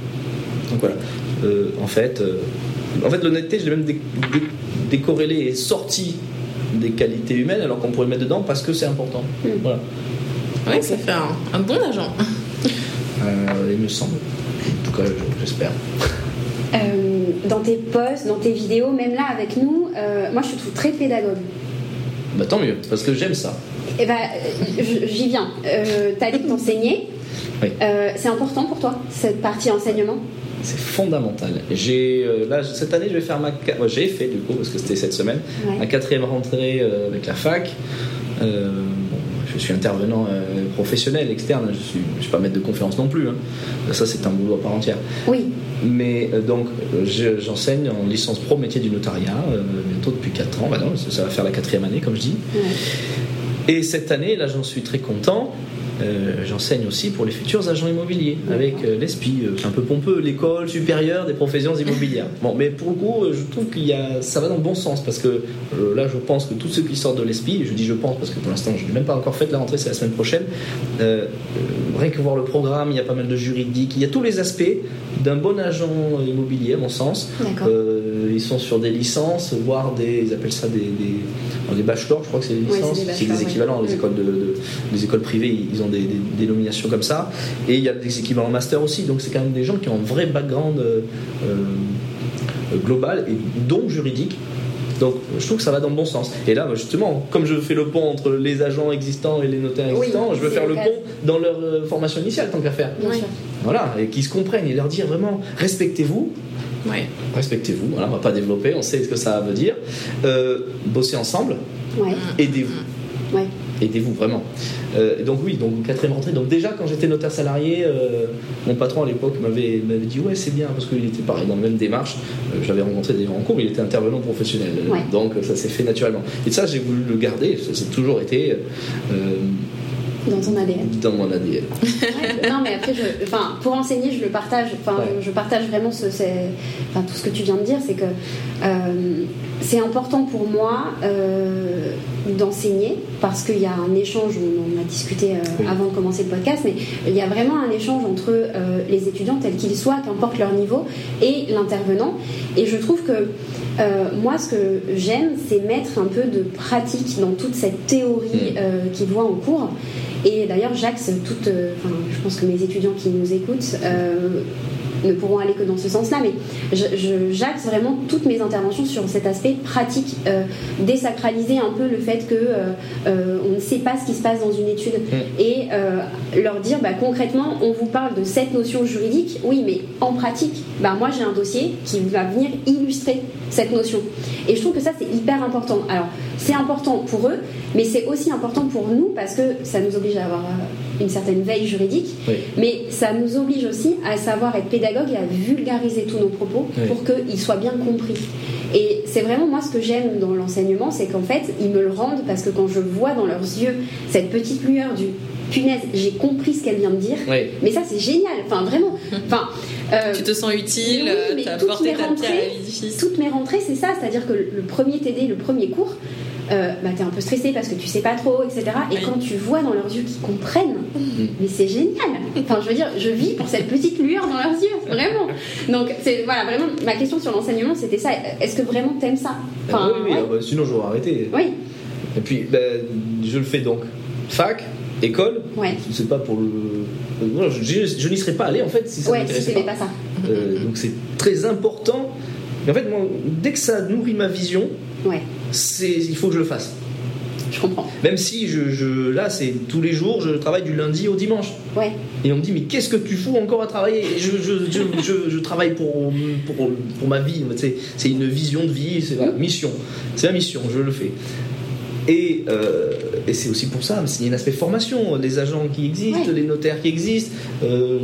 S3: Donc voilà. Euh, en fait, en fait l'honnêteté, je l'ai même décorrélé et sorti des qualités humaines alors qu'on pourrait le mettre dedans parce que c'est important.
S1: Hmm. Voilà. Oui, ça fait un, bon agent.
S3: il me semble. En tout cas, j'espère.
S2: dans tes posts, dans tes vidéos, même là avec nous, moi je te trouve très pédagogue.
S3: Bah tant mieux, parce que j'aime ça.
S2: Eh ben, j'y viens. Euh, tu as dit que t'enseignais. Oui. Euh, c'est important pour toi, cette partie enseignement?
S3: C'est fondamental. J'ai euh, là cette année je vais faire ma j'ai fait du coup parce que c'était cette semaine ma quatrième rentrée euh, avec la fac. Je suis intervenant professionnel externe. Je suis je suis pas maître de conférence non plus. Hein. Ça c'est un boulot à part entière.
S2: Oui.
S3: Mais euh, donc, j'enseigne en licence pro métier du notariat, euh, bientôt depuis 4 ans. Bah non, ça va faire la quatrième année, comme je dis. Et cette année, là, j'en suis très content. Euh, j'enseigne aussi pour les futurs agents immobiliers avec euh, l'ESPI, euh, un peu pompeux, l'école supérieure des professions immobilières. Bon, mais pour le coup, je trouve qu'il y a, ça va dans le bon sens parce que là, je pense que tous ceux qui sortent de l'ESPI, je dis je pense parce que pour l'instant, je n'ai même pas encore fait la rentrée, c'est la semaine prochaine. rien que voir le programme, il y a pas mal de juridiques, il y a tous les aspects d'un bon agent immobilier, à mon sens. Ils sont sur des licences, voire des, ils appellent ça des, des, des bachelors, je crois que c'est des licences, c'est des, équivalents. Les écoles, de, les écoles privées, ils ont des, dénominations comme ça. Et il y a des équivalents master aussi. Donc c'est quand même des gens qui ont un vrai background euh, euh, global et donc juridique. Donc je trouve que ça va dans le bon sens. Et là, justement, comme je fais le pont entre les agents existants et les notaires existants, je veux faire le pont dans leur euh, formation initiale, tant qu'à faire. Voilà, et qu'ils se comprennent et leur dire vraiment respectez-vous. Respectez-vous, voilà, on va pas développer, on sait ce que ça veut dire. bossez ensemble, aidez-vous.
S2: Ouais
S3: aidez-vous vraiment. Euh, donc oui, donc quatrième rentrée. Donc déjà quand j'étais notaire salarié, euh, mon patron à l'époque m'avait, dit ouais c'est bien parce qu'il était pareil dans la même démarche. Euh, j'avais rencontré des gens en cours, il était intervenant professionnel. Donc ça s'est fait naturellement. Et ça j'ai voulu le garder. Ça s'est toujours été
S2: dans ton ADN.
S3: Dans mon ADN.
S2: non, mais après, je, enfin, pour enseigner, je le partage. Enfin, je partage vraiment ce, enfin, tout ce que tu viens de dire, c'est que euh, c'est important pour moi euh, d'enseigner parce qu'il y a un échange. On, a discuté euh, avant de commencer le podcast, mais il y a vraiment un échange entre les étudiants tels qu'ils soient, qu'importe leur niveau, et l'intervenant. Et je trouve que moi, ce que j'aime, c'est mettre un peu de pratique dans toute cette théorie mm. qu'ils voient en cours. Et d'ailleurs, j'axe toute. Euh, je pense que mes étudiants qui nous écoutent euh, ne pourront aller que dans ce sens-là, mais j'axe vraiment toutes mes interventions sur cet aspect pratique, euh, désacraliser un peu le fait que on ne sait pas ce qui se passe dans une étude mm. et leur dire bah, concrètement, on vous parle de cette notion juridique, oui, mais en pratique, bah, moi j'ai un dossier qui va venir illustrer cette notion. Et je trouve que ça c'est hyper important. Alors c'est important pour eux, mais c'est aussi important pour nous parce que ça nous oblige à avoir euh, une certaine veille juridique, mais ça nous oblige aussi à savoir être pédagogue et à vulgariser tous nos propos pour qu'ils soient bien compris. Et c'est vraiment moi ce que j'aime dans l'enseignement, c'est qu'en fait ils me le rendent parce que quand je vois dans leurs yeux cette petite lueur du punaise, j'ai compris ce qu'elle vient de dire. Mais ça, c'est génial. Enfin, vraiment. Enfin,
S1: euh, tu te sens utile, tu as apporté ta pierre à l'édifice.
S2: Toutes mes rentrées, c'est ça. C'est-à-dire que le premier TD, le premier cours, euh, bah, tu es un peu stressé parce que tu sais pas trop, etc. Et quand tu vois dans leurs yeux qu'ils comprennent, mm. mais c'est génial. Enfin, je veux dire, je vis pour cette petite lueur dans leurs yeux, vraiment. Donc, c'est voilà, vraiment, ma question sur l'enseignement, c'était ça. Est-ce que vraiment t'aimes ça?
S3: Enfin, Oui, oui, ah bah, sinon j'aurais arrêté.
S2: Oui.
S3: Et puis, bah, je le fais donc. Fac, école,
S2: ouais.
S3: c'est pas pour le. je, je, n'y serais pas allé en fait si ça
S2: ouais, m'intéressait
S3: pas.
S2: pas ça.
S3: Euh, donc c'est très important. Mais en fait, moi, dès que ça nourrit ma vision,
S2: ouais
S3: il faut que je le fasse.
S2: Je comprends.
S3: Même si je, là, c'est tous les jours, je travaille du lundi au dimanche.
S2: Ouais.
S3: Et on me dit, mais qu'est-ce que tu fous encore à travailler? Je, je, je, travaille pour, pour, pour ma vie. C'est une vision de vie, c'est ma mission. C'est ma mission, je le fais. Euh, et, c'est aussi pour ça, il y a un aspect formation, les agents qui existent, les notaires qui existent, euh,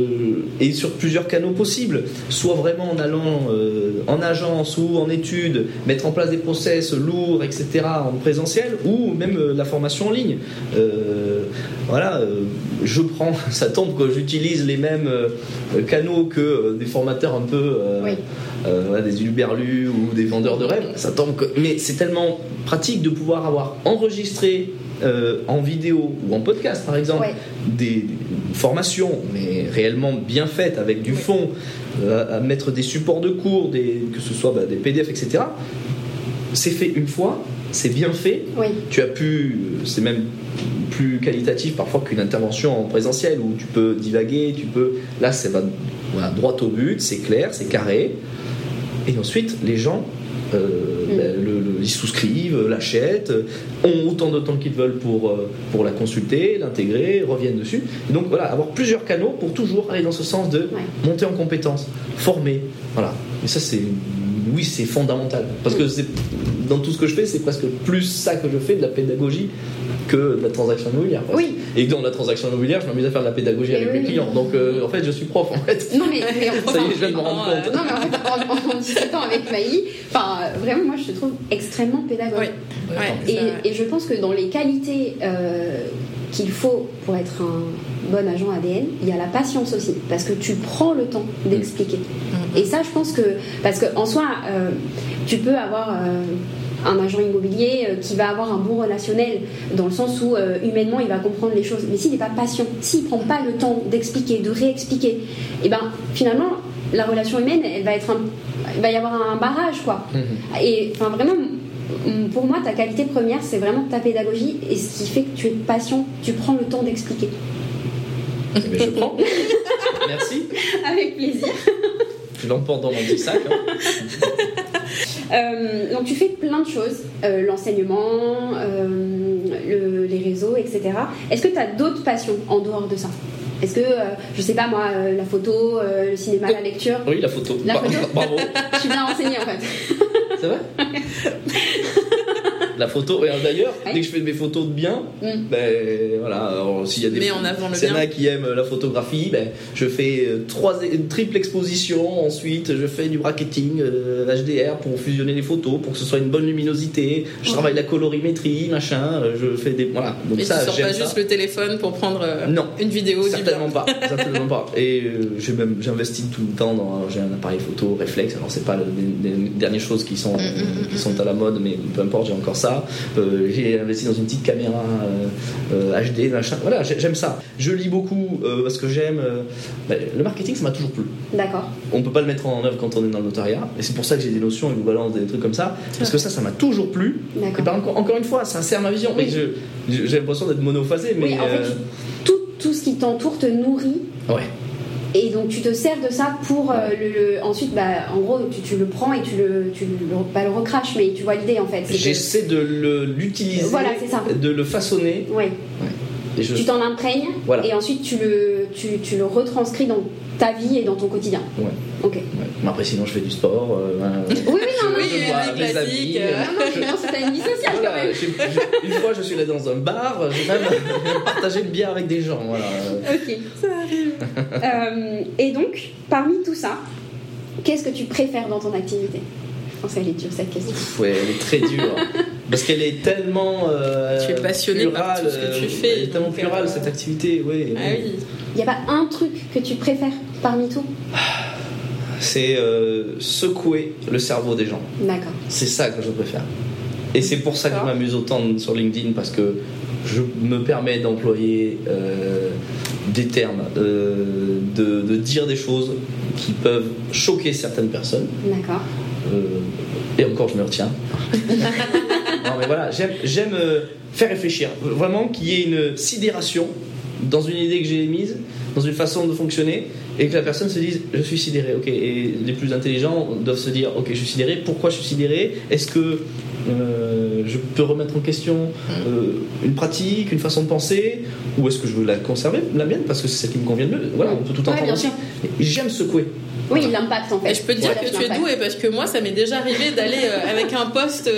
S3: et sur plusieurs canaux possibles, soit vraiment en allant euh, en agence ou en études, mettre en place des process lourds, etc., en présentiel, ou même la formation en ligne. Voilà, je prends, ça tombe que j'utilise les mêmes canaux que des formateurs un peu, des uberlus ou des vendeurs de rêves, ça tombe que, mais c'est tellement pratique de pouvoir avoir enregistré euh, en vidéo ou en podcast par exemple des, formations mais réellement bien faites avec du fond euh, à mettre des supports de cours des, que ce soit bah, des PDF etc c'est fait une fois c'est bien fait. Tu as pu c'est même plus qualitatif parfois qu'une intervention en présentiel où tu peux divaguer tu peux là c'est va droit au but c'est clair c'est carré et ensuite les gens euh, mm. ben, le, ils souscrivent, l'achètent, ont autant de temps qu'ils veulent pour, euh, pour la consulter, l'intégrer, reviennent dessus. donc voilà, avoir plusieurs canaux pour toujours aller dans ce sens de monter en compétences, former. Voilà. Et ça, c'est oui, c'est fondamental. Parce que c'est dans tout ce que je fais, c'est presque plus ça que je fais de la pédagogie que de la transaction immobilière.
S2: Oui.
S3: Et dans la transaction immobilière, je m'amuse à faire de la pédagogie avec mes clients. Donc euh, en fait, je suis prof en fait.
S2: Non mais, mais
S3: ça y est, je viens de me rendre compte.
S2: Non mais en fait, en, 17 ans avec Maï, enfin vraiment, moi je te trouve extrêmement pédagogue.
S1: et,
S2: et, je pense que dans les qualités euh, qu'il faut pour être un bon agent ADN, il y a la patience aussi, parce que tu prends le temps d'expliquer. Mm. Et ça, je pense que, parce qu'en soi, euh, tu peux avoir euh, un agent immobilier euh, qui va avoir un bon relationnel, dans le sens où humainement, il va comprendre les choses. Mais s'il n'est pas patient, s'il ne prend pas le temps d'expliquer, de réexpliquer, et eh ben finalement, la relation humaine, elle va être il va y avoir un barrage, quoi. Mm-hmm. Et enfin, vraiment, pour moi, ta qualité première, c'est vraiment ta pédagogie et ce qui fait que tu es patient, tu prends le temps d'expliquer.
S3: Mais je prends. Merci.
S2: Avec plaisir.
S3: Je l'emporte dans mon petit sac. Hein.
S2: Euh, donc tu fais plein de choses, euh, l'enseignement, euh, les réseaux, etc. Est-ce que tu as d'autres passions en dehors de ça? Est-ce que, je sais pas moi, la photo, le cinéma, la lecture?
S3: Oui, la photo.
S2: La photo?
S3: Bravo.
S2: Je suis bien renseignée en fait.
S3: C'est vrai la photo. Et d'ailleurs, dès que je fais mes photos de bien, mm. ben voilà, s'il y a des
S1: Sénats
S3: qui aiment la photographie, ben, je fais euh, trois, une triple exposition. Ensuite, je fais du bracketing HDR euh, pour fusionner les photos, pour que ce soit une bonne luminosité. Je travaille la colorimétrie, machin. Euh, je fais des voilà.
S1: Donc ça, tu sors pas juste le téléphone pour prendre
S3: non,
S1: une vidéo.
S3: Certainement pas. certainement pas. Et j'ai même j'investis tout le temps dans j'ai un appareil photo réflexe. Alors c'est pas les, dernières choses qui sont mm, mm, qui sont à la mode, mais peu importe, j'ai encore ça euh, j'ai investi dans une petite caméra HD, euh, machin. Voilà, j'aime ça. Je lis beaucoup euh, parce que j'aime. Ben, le marketing, ça m'a toujours plu.
S2: D'accord.
S3: On peut pas le mettre en œuvre quand on est dans le notariat. Et c'est pour ça que j'ai des notions et vous balance des trucs comme ça. Parce que ça, ça m'a toujours plu. Et par encore, encore une fois, ça sert ma vision. j'ai l'impression d'être monophasé. Mais
S2: en fait, tout, tout ce qui t'entoure te nourrit.
S3: Ouais.
S2: Et donc tu te sers de ça pour euh, le, ensuite bah en gros tu, le prends et tu le tu le, pas le recraches mais tu vois l'idée en fait.
S3: J'essaie de l'utiliser, voilà, de le façonner.
S2: Tu t'en imprègnes et ensuite tu le tu, tu, le retranscris dans ta vie et dans ton quotidien.
S3: Ouais.
S2: Ok.
S3: après sinon je fais du sport.
S2: Euh, oui oui
S1: oui,
S2: je
S1: mes amis.
S2: Euh... Non non c'est une vie sociale quand même.
S3: une fois je suis allé dans un bar, j'ai même partagé une bière avec des gens. Voilà.
S2: Ok. Ça arrive. Euh, et donc, parmi tout ça, qu'est-ce que tu préfères dans ton activité? Je pense qu'elle est dure cette question.
S3: ouais, elle est très dure. Parce qu'elle est tellement.
S1: Euh, tu es passionné par tout ce que tu fais.
S3: Elle est tellement plurale, cette activité, oui.
S1: Ah oui.
S2: Il n'y a pas un truc que tu préfères parmi tout?
S3: C'est secouer le cerveau des gens.
S2: D'accord.
S3: C'est ça que je préfère. Et c'est pour ça que je m'amuse autant sur LinkedIn parce que je me permets d'employer euh, des termes, euh, de, dire des choses qui peuvent choquer certaines personnes.
S2: D'accord.
S3: Euh, et encore, je me retiens. non, mais voilà, j'aime faire réfléchir. Vraiment qu'il y ait une sidération dans une idée que j'ai émise, dans une façon de fonctionner, et que la personne se dise je suis sidéré. Ok, et les plus intelligents doivent se dire ok, je suis sidéré. Pourquoi je suis sidéré? Est-ce que euh, je peux remettre en question euh, une pratique, une façon de penser, ou est-ce que je veux la conserver, la mienne, parce que c'est celle qui me convient le mieux Voilà, on peut tout entendre aussi. J'aime secouer.
S2: Oui, l'impact en fait.
S1: Et je peux te dire que tu es doué parce que moi, ça m'est déjà arrivé d'aller euh, avec un poste.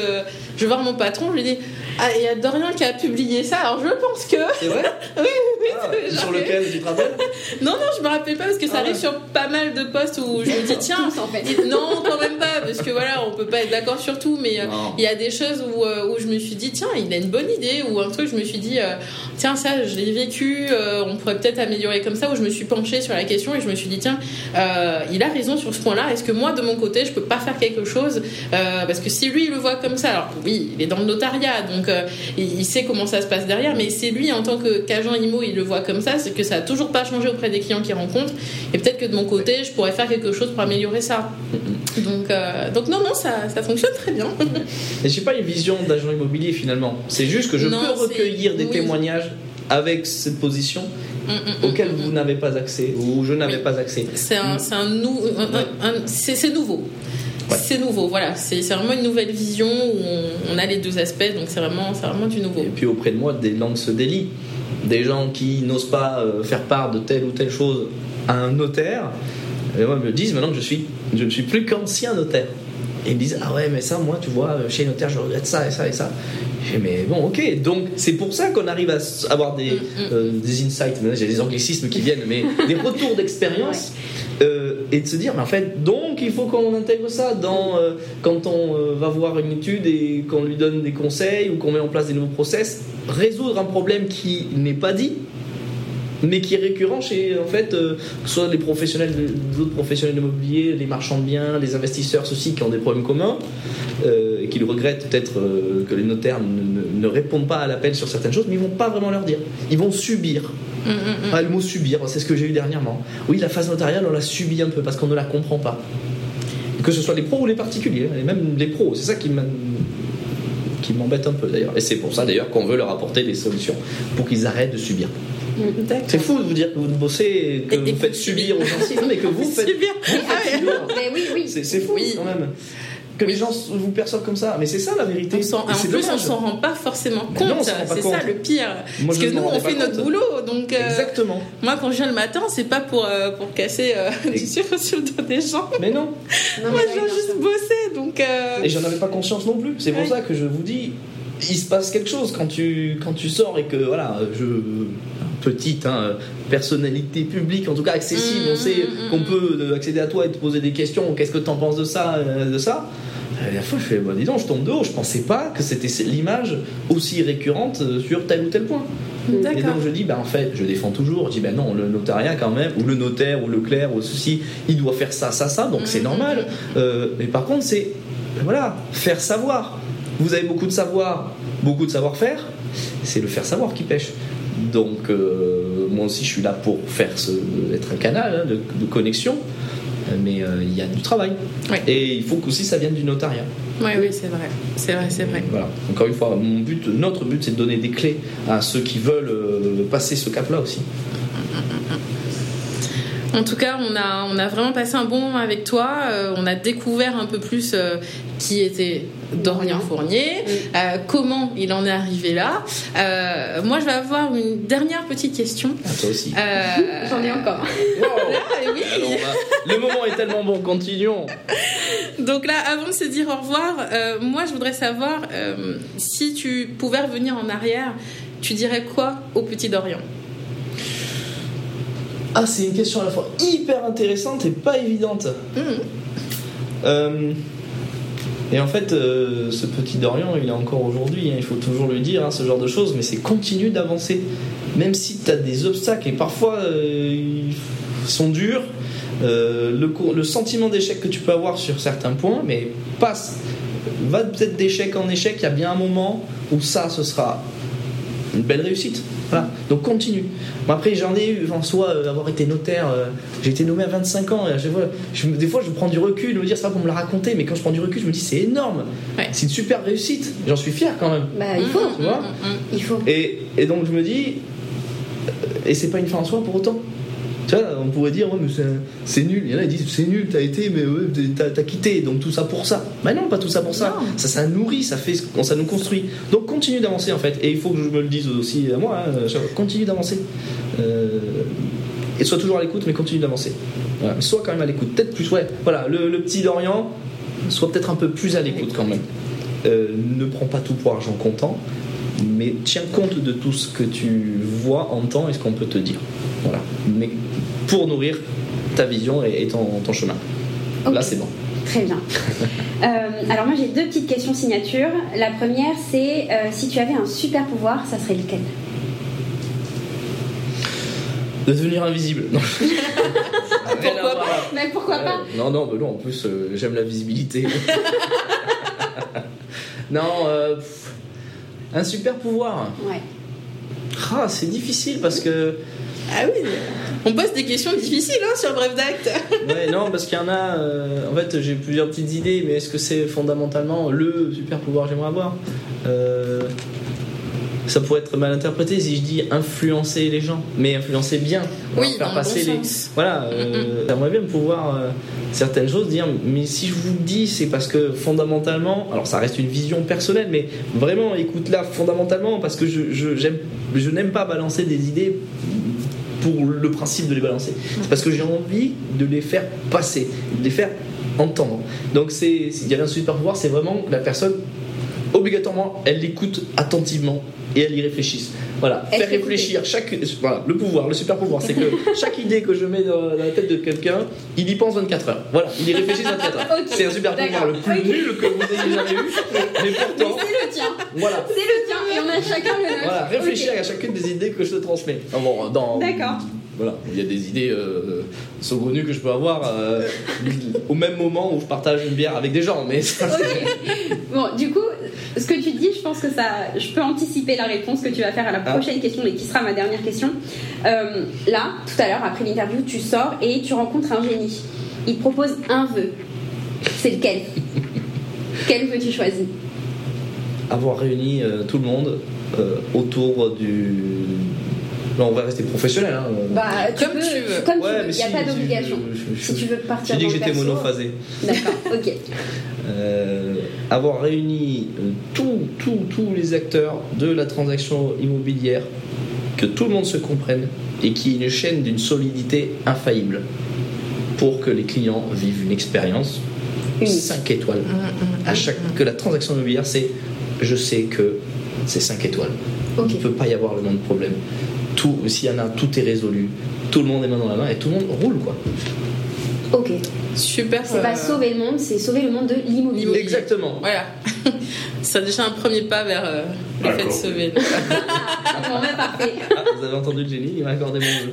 S1: je vais voir mon patron, je lui dis ah, il y a Dorian qui a publié ça, alors je pense que.
S3: C'est vrai
S1: Oui, oui,
S3: ah, Sur lequel tu te rappelles
S1: Non, non, je me rappelle pas parce que ça ah arrive sur pas mal de postes où je me dis, tiens,
S2: en fait.
S1: non, quand même pas, parce que voilà, on peut pas être d'accord sur tout, mais euh, il y a des choses où, euh, où, je me suis dit, tiens, il a une bonne idée, ou un truc, je me suis dit, euh, tiens, ça, je l'ai vécu, on pourrait peut-être améliorer comme ça, où je me suis penchée sur la question et je me suis dit, tiens, il a raison sur ce point-là, est-ce que moi, de mon côté, je peux pas faire quelque chose Parce que si lui, il le voit comme ça, alors oui, il est dans le notariat, donc il, sait comment ça se passe derrière, mais c'est lui en tant qu'agent IMO, il le voit comme ça, c'est que ça a toujours pas changé auprès des clients qu'il rencontre. Et peut-être que de mon côté, je pourrais faire quelque chose pour améliorer ça. Donc, euh, donc non, non, ça, ça fonctionne très bien.
S3: Et j'ai pas une vision d'agent immobilier finalement. C'est juste que je peux recueillir des témoignages avec cette position mm, mm, mm, auquel vous n'avez pas accès ou je n'avais pas accès.
S1: C'est un, c'est nouveau. C'est nouveau, voilà. C'est vraiment une nouvelle vision où on, a les deux aspects, donc c'est vraiment, vraiment du nouveau.
S3: Et puis auprès de moi, des langues se délient. Des gens qui n'osent pas euh, faire part de telle ou telle chose à un notaire, et moi, me disent maintenant que je, suis, je ne suis plus qu'ancien notaire. Et ils me disent Ah ouais, mais ça, moi, tu vois, chez les notaires, je regrette ça et ça et ça. mais bon, ok. Donc, c'est pour ça qu'on arrive à avoir des, mm, mm. Euh, des insights. J'ai des anglicismes qui viennent, mais des retours d'expérience. Euh, et de se dire, mais en fait, donc il faut qu'on intègre ça dans, euh, quand on va voir une étude et qu'on lui donne des conseils ou qu'on met en place des nouveaux process, résoudre un problème qui n'est pas dit mais qui est récurrent chez en fait euh, soit les professionnels d'autres professionnels immobiliers les marchands de biens les investisseurs ceux-ci qui ont des problèmes communs euh, et qui regrettent peut-être euh, que les notaires ne, répondent pas à l'appel sur certaines choses mais ils vont pas vraiment leur dire. Ils vont subir mm, mm, mm. Ah, le mot subir c'est ce que j'ai eu dernièrement. Oui la phase notariale on la subit un peu parce qu'on ne la comprend pas. Que ce soit les pros ou les particuliers et même les pros c'est ça qui m'embête un peu d'ailleurs. Et c'est pour ça d'ailleurs qu'on veut leur apporter des solutions pour qu'ils arrêtent de subir. C'est fou de vous dire que vous bossez, que vous faites subir aux gens, mais que vous faites
S1: subir.
S2: mais oui, oui.
S3: C'est fou quand même que les gens vous perçoivent comme ça. Mais c'est ça la vérité.
S1: en plus, on s'en rend pas forcément compte. C'est ça le pire. Parce que nous, on fait notre boulot. Donc,
S3: euh, Exactement.
S1: Moi, quand je viens le matin, c'est pas pour, euh, pour casser euh, du sucre sur le dos des gens.
S3: Mais non.
S1: moi, je viens juste bosser. Donc,
S3: Et j'en avais pas conscience non plus. C'est pour ça que je vous dis, il se passe quelque chose quand tu, quand tu sors et que, voilà, je petite hein, personnalité publique, en tout cas accessible. on sait mm, mm, qu'on mm. peut accéder à toi et te poser des questions. Qu'est-ce que tu en penses de ça, euh, de ça la dernière fois, je fais, bah, dis donc, je tombe de haut. Je pensais pas que c'était l'image aussi récurrente euh, sur tel ou tel point. Et donc je dis, bah, en fait, je défends toujours. Je dis, ben non, le notariat quand même, ou le notaire, ou le clerc, ou ceci, il doit faire ça, ça, ça. Donc c'est normal. Euh, mais par contre, c'est, voilà, faire savoir. Vous avez beaucoup de savoir, beaucoup de savoir-faire. C'est le faire savoir qui pêche. Donc, euh, moi aussi, je suis là pour faire ce, être un canal hein, de, connexion, mais euh, il y a du travail. Et il faut aussi ça vienne du notariat.
S1: Oui, oui, c'est vrai. C'est vrai, c'est vrai.
S3: Voilà. Encore une fois, mon but, notre but, c'est de donner des clés à ceux qui veulent euh, passer ce cap-là aussi.
S1: En tout cas, on a, on a vraiment passé un bon moment avec toi. Euh, on a découvert un peu plus euh, qui était Dorian Fournier, euh, comment il en est arrivé là. moi, je vais avoir une dernière petite question.
S3: Ah, toi aussi.
S2: J'en ai encore.
S3: le moment est tellement bon, continuons.
S1: Donc là, avant de se dire au revoir, moi, je voudrais savoir si tu pouvais revenir en arrière, tu dirais quoi au petit Dorian?
S3: Ah, c'est une question à la fois hyper intéressante et pas évidente.
S1: Mm.
S3: Euh, Et en fait, euh, ce petit Dorian, il est encore aujourd'hui, hein, il faut toujours lui dire hein, ce genre de choses, mais c'est continue d'avancer. Même si tu as des obstacles, et parfois euh, ils sont durs, le, le, sentiment d'échec que tu peux avoir sur certains points, mais passe, va peut-être d'échec en échec, il y a bien un moment où ça, ce sera une belle réussite. Voilà. Donc continue. après, j'en ai eu, en soi, euh, avoir été notaire, euh, j'ai été nommé à 25 ans. Et je, des fois, je prends du recul, de me dire, c'est pas pour me la raconter, mais quand je prends du recul, je me dis, c'est énorme. C'est une super réussite. J'en suis fier quand même.
S2: Bah, il faut. Tu vois il faut.
S3: Et, et, donc, je me dis, et c'est pas une fin en soi pour autant. Tu vois, on pourrait dire, ouais, mais c'est nul. Il y en a qui disent, c'est nul, t'as été, mais ouais, t'as quitté, donc tout ça pour ça. Mais non, pas tout ça pour ça. Ça, ça nourrit, ça fait, ça nous construit. Donc continue d'avancer en fait. Et il faut que je me le dise aussi à moi, hein, continue d'avancer. Euh, et sois toujours à l'écoute, mais continue d'avancer. Voilà. sois quand même à l'écoute. Peut-être plus, ouais. Voilà, le, petit Dorian, sois peut-être un peu plus à l'écoute quand même. Euh, ne prends pas tout pour argent comptant, mais tiens compte de tout ce que tu vois, entends et ce qu'on peut te dire. Voilà. Mais pour nourrir ta vision et, ton, chemin. Là, c'est bon.
S2: Très bien. Euh, alors moi j'ai deux petites questions signature. La première c'est euh, si tu avais un super pouvoir, ça serait lequel?
S3: De devenir invisible.
S2: pourquoi pas? Mais pourquoi pas?
S3: Non non, non, en plus euh, j'aime la visibilité. non, un super pouvoir.
S2: Ouais.
S3: Ah, c'est difficile parce que
S1: ah oui, on pose des questions difficiles hein, sur Bref d'acte.
S3: ouais, non, parce qu'il y en a. Euh, en fait, j'ai plusieurs petites idées, mais est-ce que c'est fondamentalement le super pouvoir que j'aimerais avoir? Euh, Ça pourrait être mal interprété si je dis influencer les gens, mais influencer bien.
S1: Oui,
S3: faire passer les. Voilà, euh, j'aimerais bien pouvoir certaines choses dire, mais si je vous le dis, c'est parce que fondamentalement, alors ça reste une vision personnelle, mais vraiment écoute-la fondamentalement parce que je, je, je n'aime pas balancer des idées pour le principe de les balancer. C'est parce que j'ai envie de les faire passer, de les faire entendre. Donc c'est, il y avait un super pouvoir, c'est vraiment la personne obligatoirement, elle l'écoute attentivement et elle y réfléchisse. Voilà, faire réfléchir chaque. Voilà, le pouvoir, le super pouvoir, c'est que chaque idée que je mets dans la tête de quelqu'un, il y pense 24 heures. Voilà, il y réfléchit 24 heures. C'est un super pouvoir le plus nul que vous ayez jamais eu, mais pourtant.
S2: c'est le tien. Voilà. C'est le tien et on a chacun le nôtre.
S3: Voilà, réfléchir à chacune des idées que je te transmets.
S2: Bon, D'accord.
S3: Voilà, il y a des idées euh, saugrenues que je peux avoir euh, au même moment où je partage une bière avec des gens, mais
S2: Bon, du coup, ce que tu dis, je pense que ça, je peux anticiper la réponse que tu vas faire à la ah. prochaine question et qui sera ma dernière question. Euh, là, tout à l'heure, après l'interview, tu sors et tu rencontres un génie. Il te propose un vœu. C'est lequel? Quel vœu tu choisis?
S3: Avoir réuni tout le monde autour du on va rester professionnel. Hein.
S2: Bah, comme tu veux. Comme tu veux. Il n'y a pas d'obligation. Si tu veux partir.
S3: J'ai dit que j'étais monophasé.
S2: D'accord, ok.
S3: Euh, avoir réuni euh, tous les acteurs de la transaction immobilière, que tout le monde se comprenne et qui est une chaîne d'une solidité infaillible pour que les clients vivent une expérience 5 étoiles. Mm, mm, mm. À chaque, que la transaction immobilière, c'est je sais que c'est 5 étoiles. Il ne peut pas y avoir le de problème tout, s'il y en a, tout est résolu, tout le monde est main dans la main et tout le monde roule quoi.
S2: Ok.
S1: Super.
S2: C'est pas euh, sauver le monde, c'est sauver le monde de l'immobilier.
S3: Exactement.
S1: Voilà. c'est déjà un premier pas vers euh, le fait de sauver.
S2: bon, ben, parfait.
S3: Ah, vous avez entendu le génie, il m'a accordé mon jeu.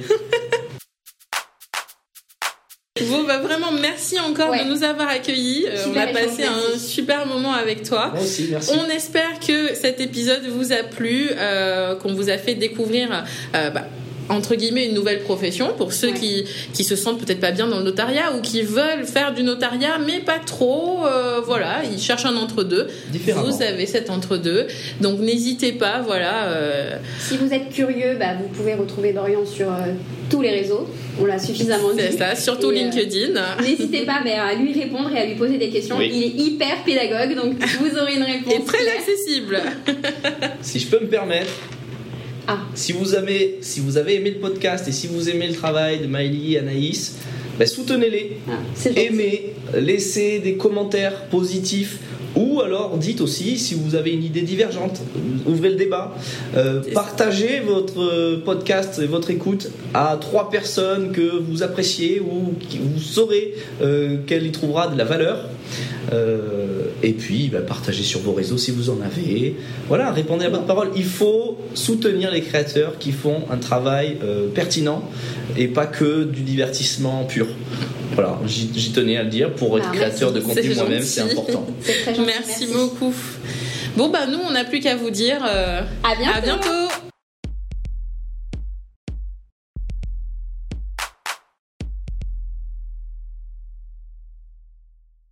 S1: Bon, bah vraiment, merci encore de nous avoir accueillis. Euh, on a passé un super moment avec toi.
S3: Moi aussi, merci.
S1: On espère que cet épisode vous a plu, euh, qu'on vous a fait découvrir. Euh, bah, entre guillemets une nouvelle profession pour ceux qui, qui se sentent peut-être pas bien dans le notariat ou qui veulent faire du notariat mais pas trop euh, voilà ils cherchent un entre-deux. Vous avez cet entre-deux. Donc n'hésitez pas voilà euh.
S2: si vous êtes curieux bah, vous pouvez retrouver Dorian sur euh, tous les réseaux. On l'a suffisamment dit.
S1: c'est ça surtout LinkedIn.
S2: n'hésitez pas mais à lui répondre et à lui poser des questions. Il est hyper pédagogue donc vous aurez une réponse
S1: et très accessible.
S3: Si je peux me permettre
S2: ah.
S3: Si, vous avez, si vous avez aimé le podcast et si vous aimez le travail de Miley, Anaïs, ben, soutenez-les,
S2: ah,
S3: aimez, laissez des commentaires positifs ou alors dites aussi si vous avez une idée divergente, ouvrez le débat, euh, partagez votre podcast et votre écoute à trois personnes que vous appréciez ou qui vous saurez euh, qu'elle y trouvera de la valeur. Euh, et puis, bah, partagez sur vos réseaux si vous en avez. Voilà, répondez à votre parole. Il faut soutenir les créateurs qui font un travail euh, pertinent et pas que du divertissement pur. Voilà, j'y tenais à le dire. Pour être ah, créateur de contenu moi-même, c'est important.
S1: Merci, merci, beaucoup. Bon, bah nous, on n'a plus qu'à vous dire
S2: à bientôt. À bientôt.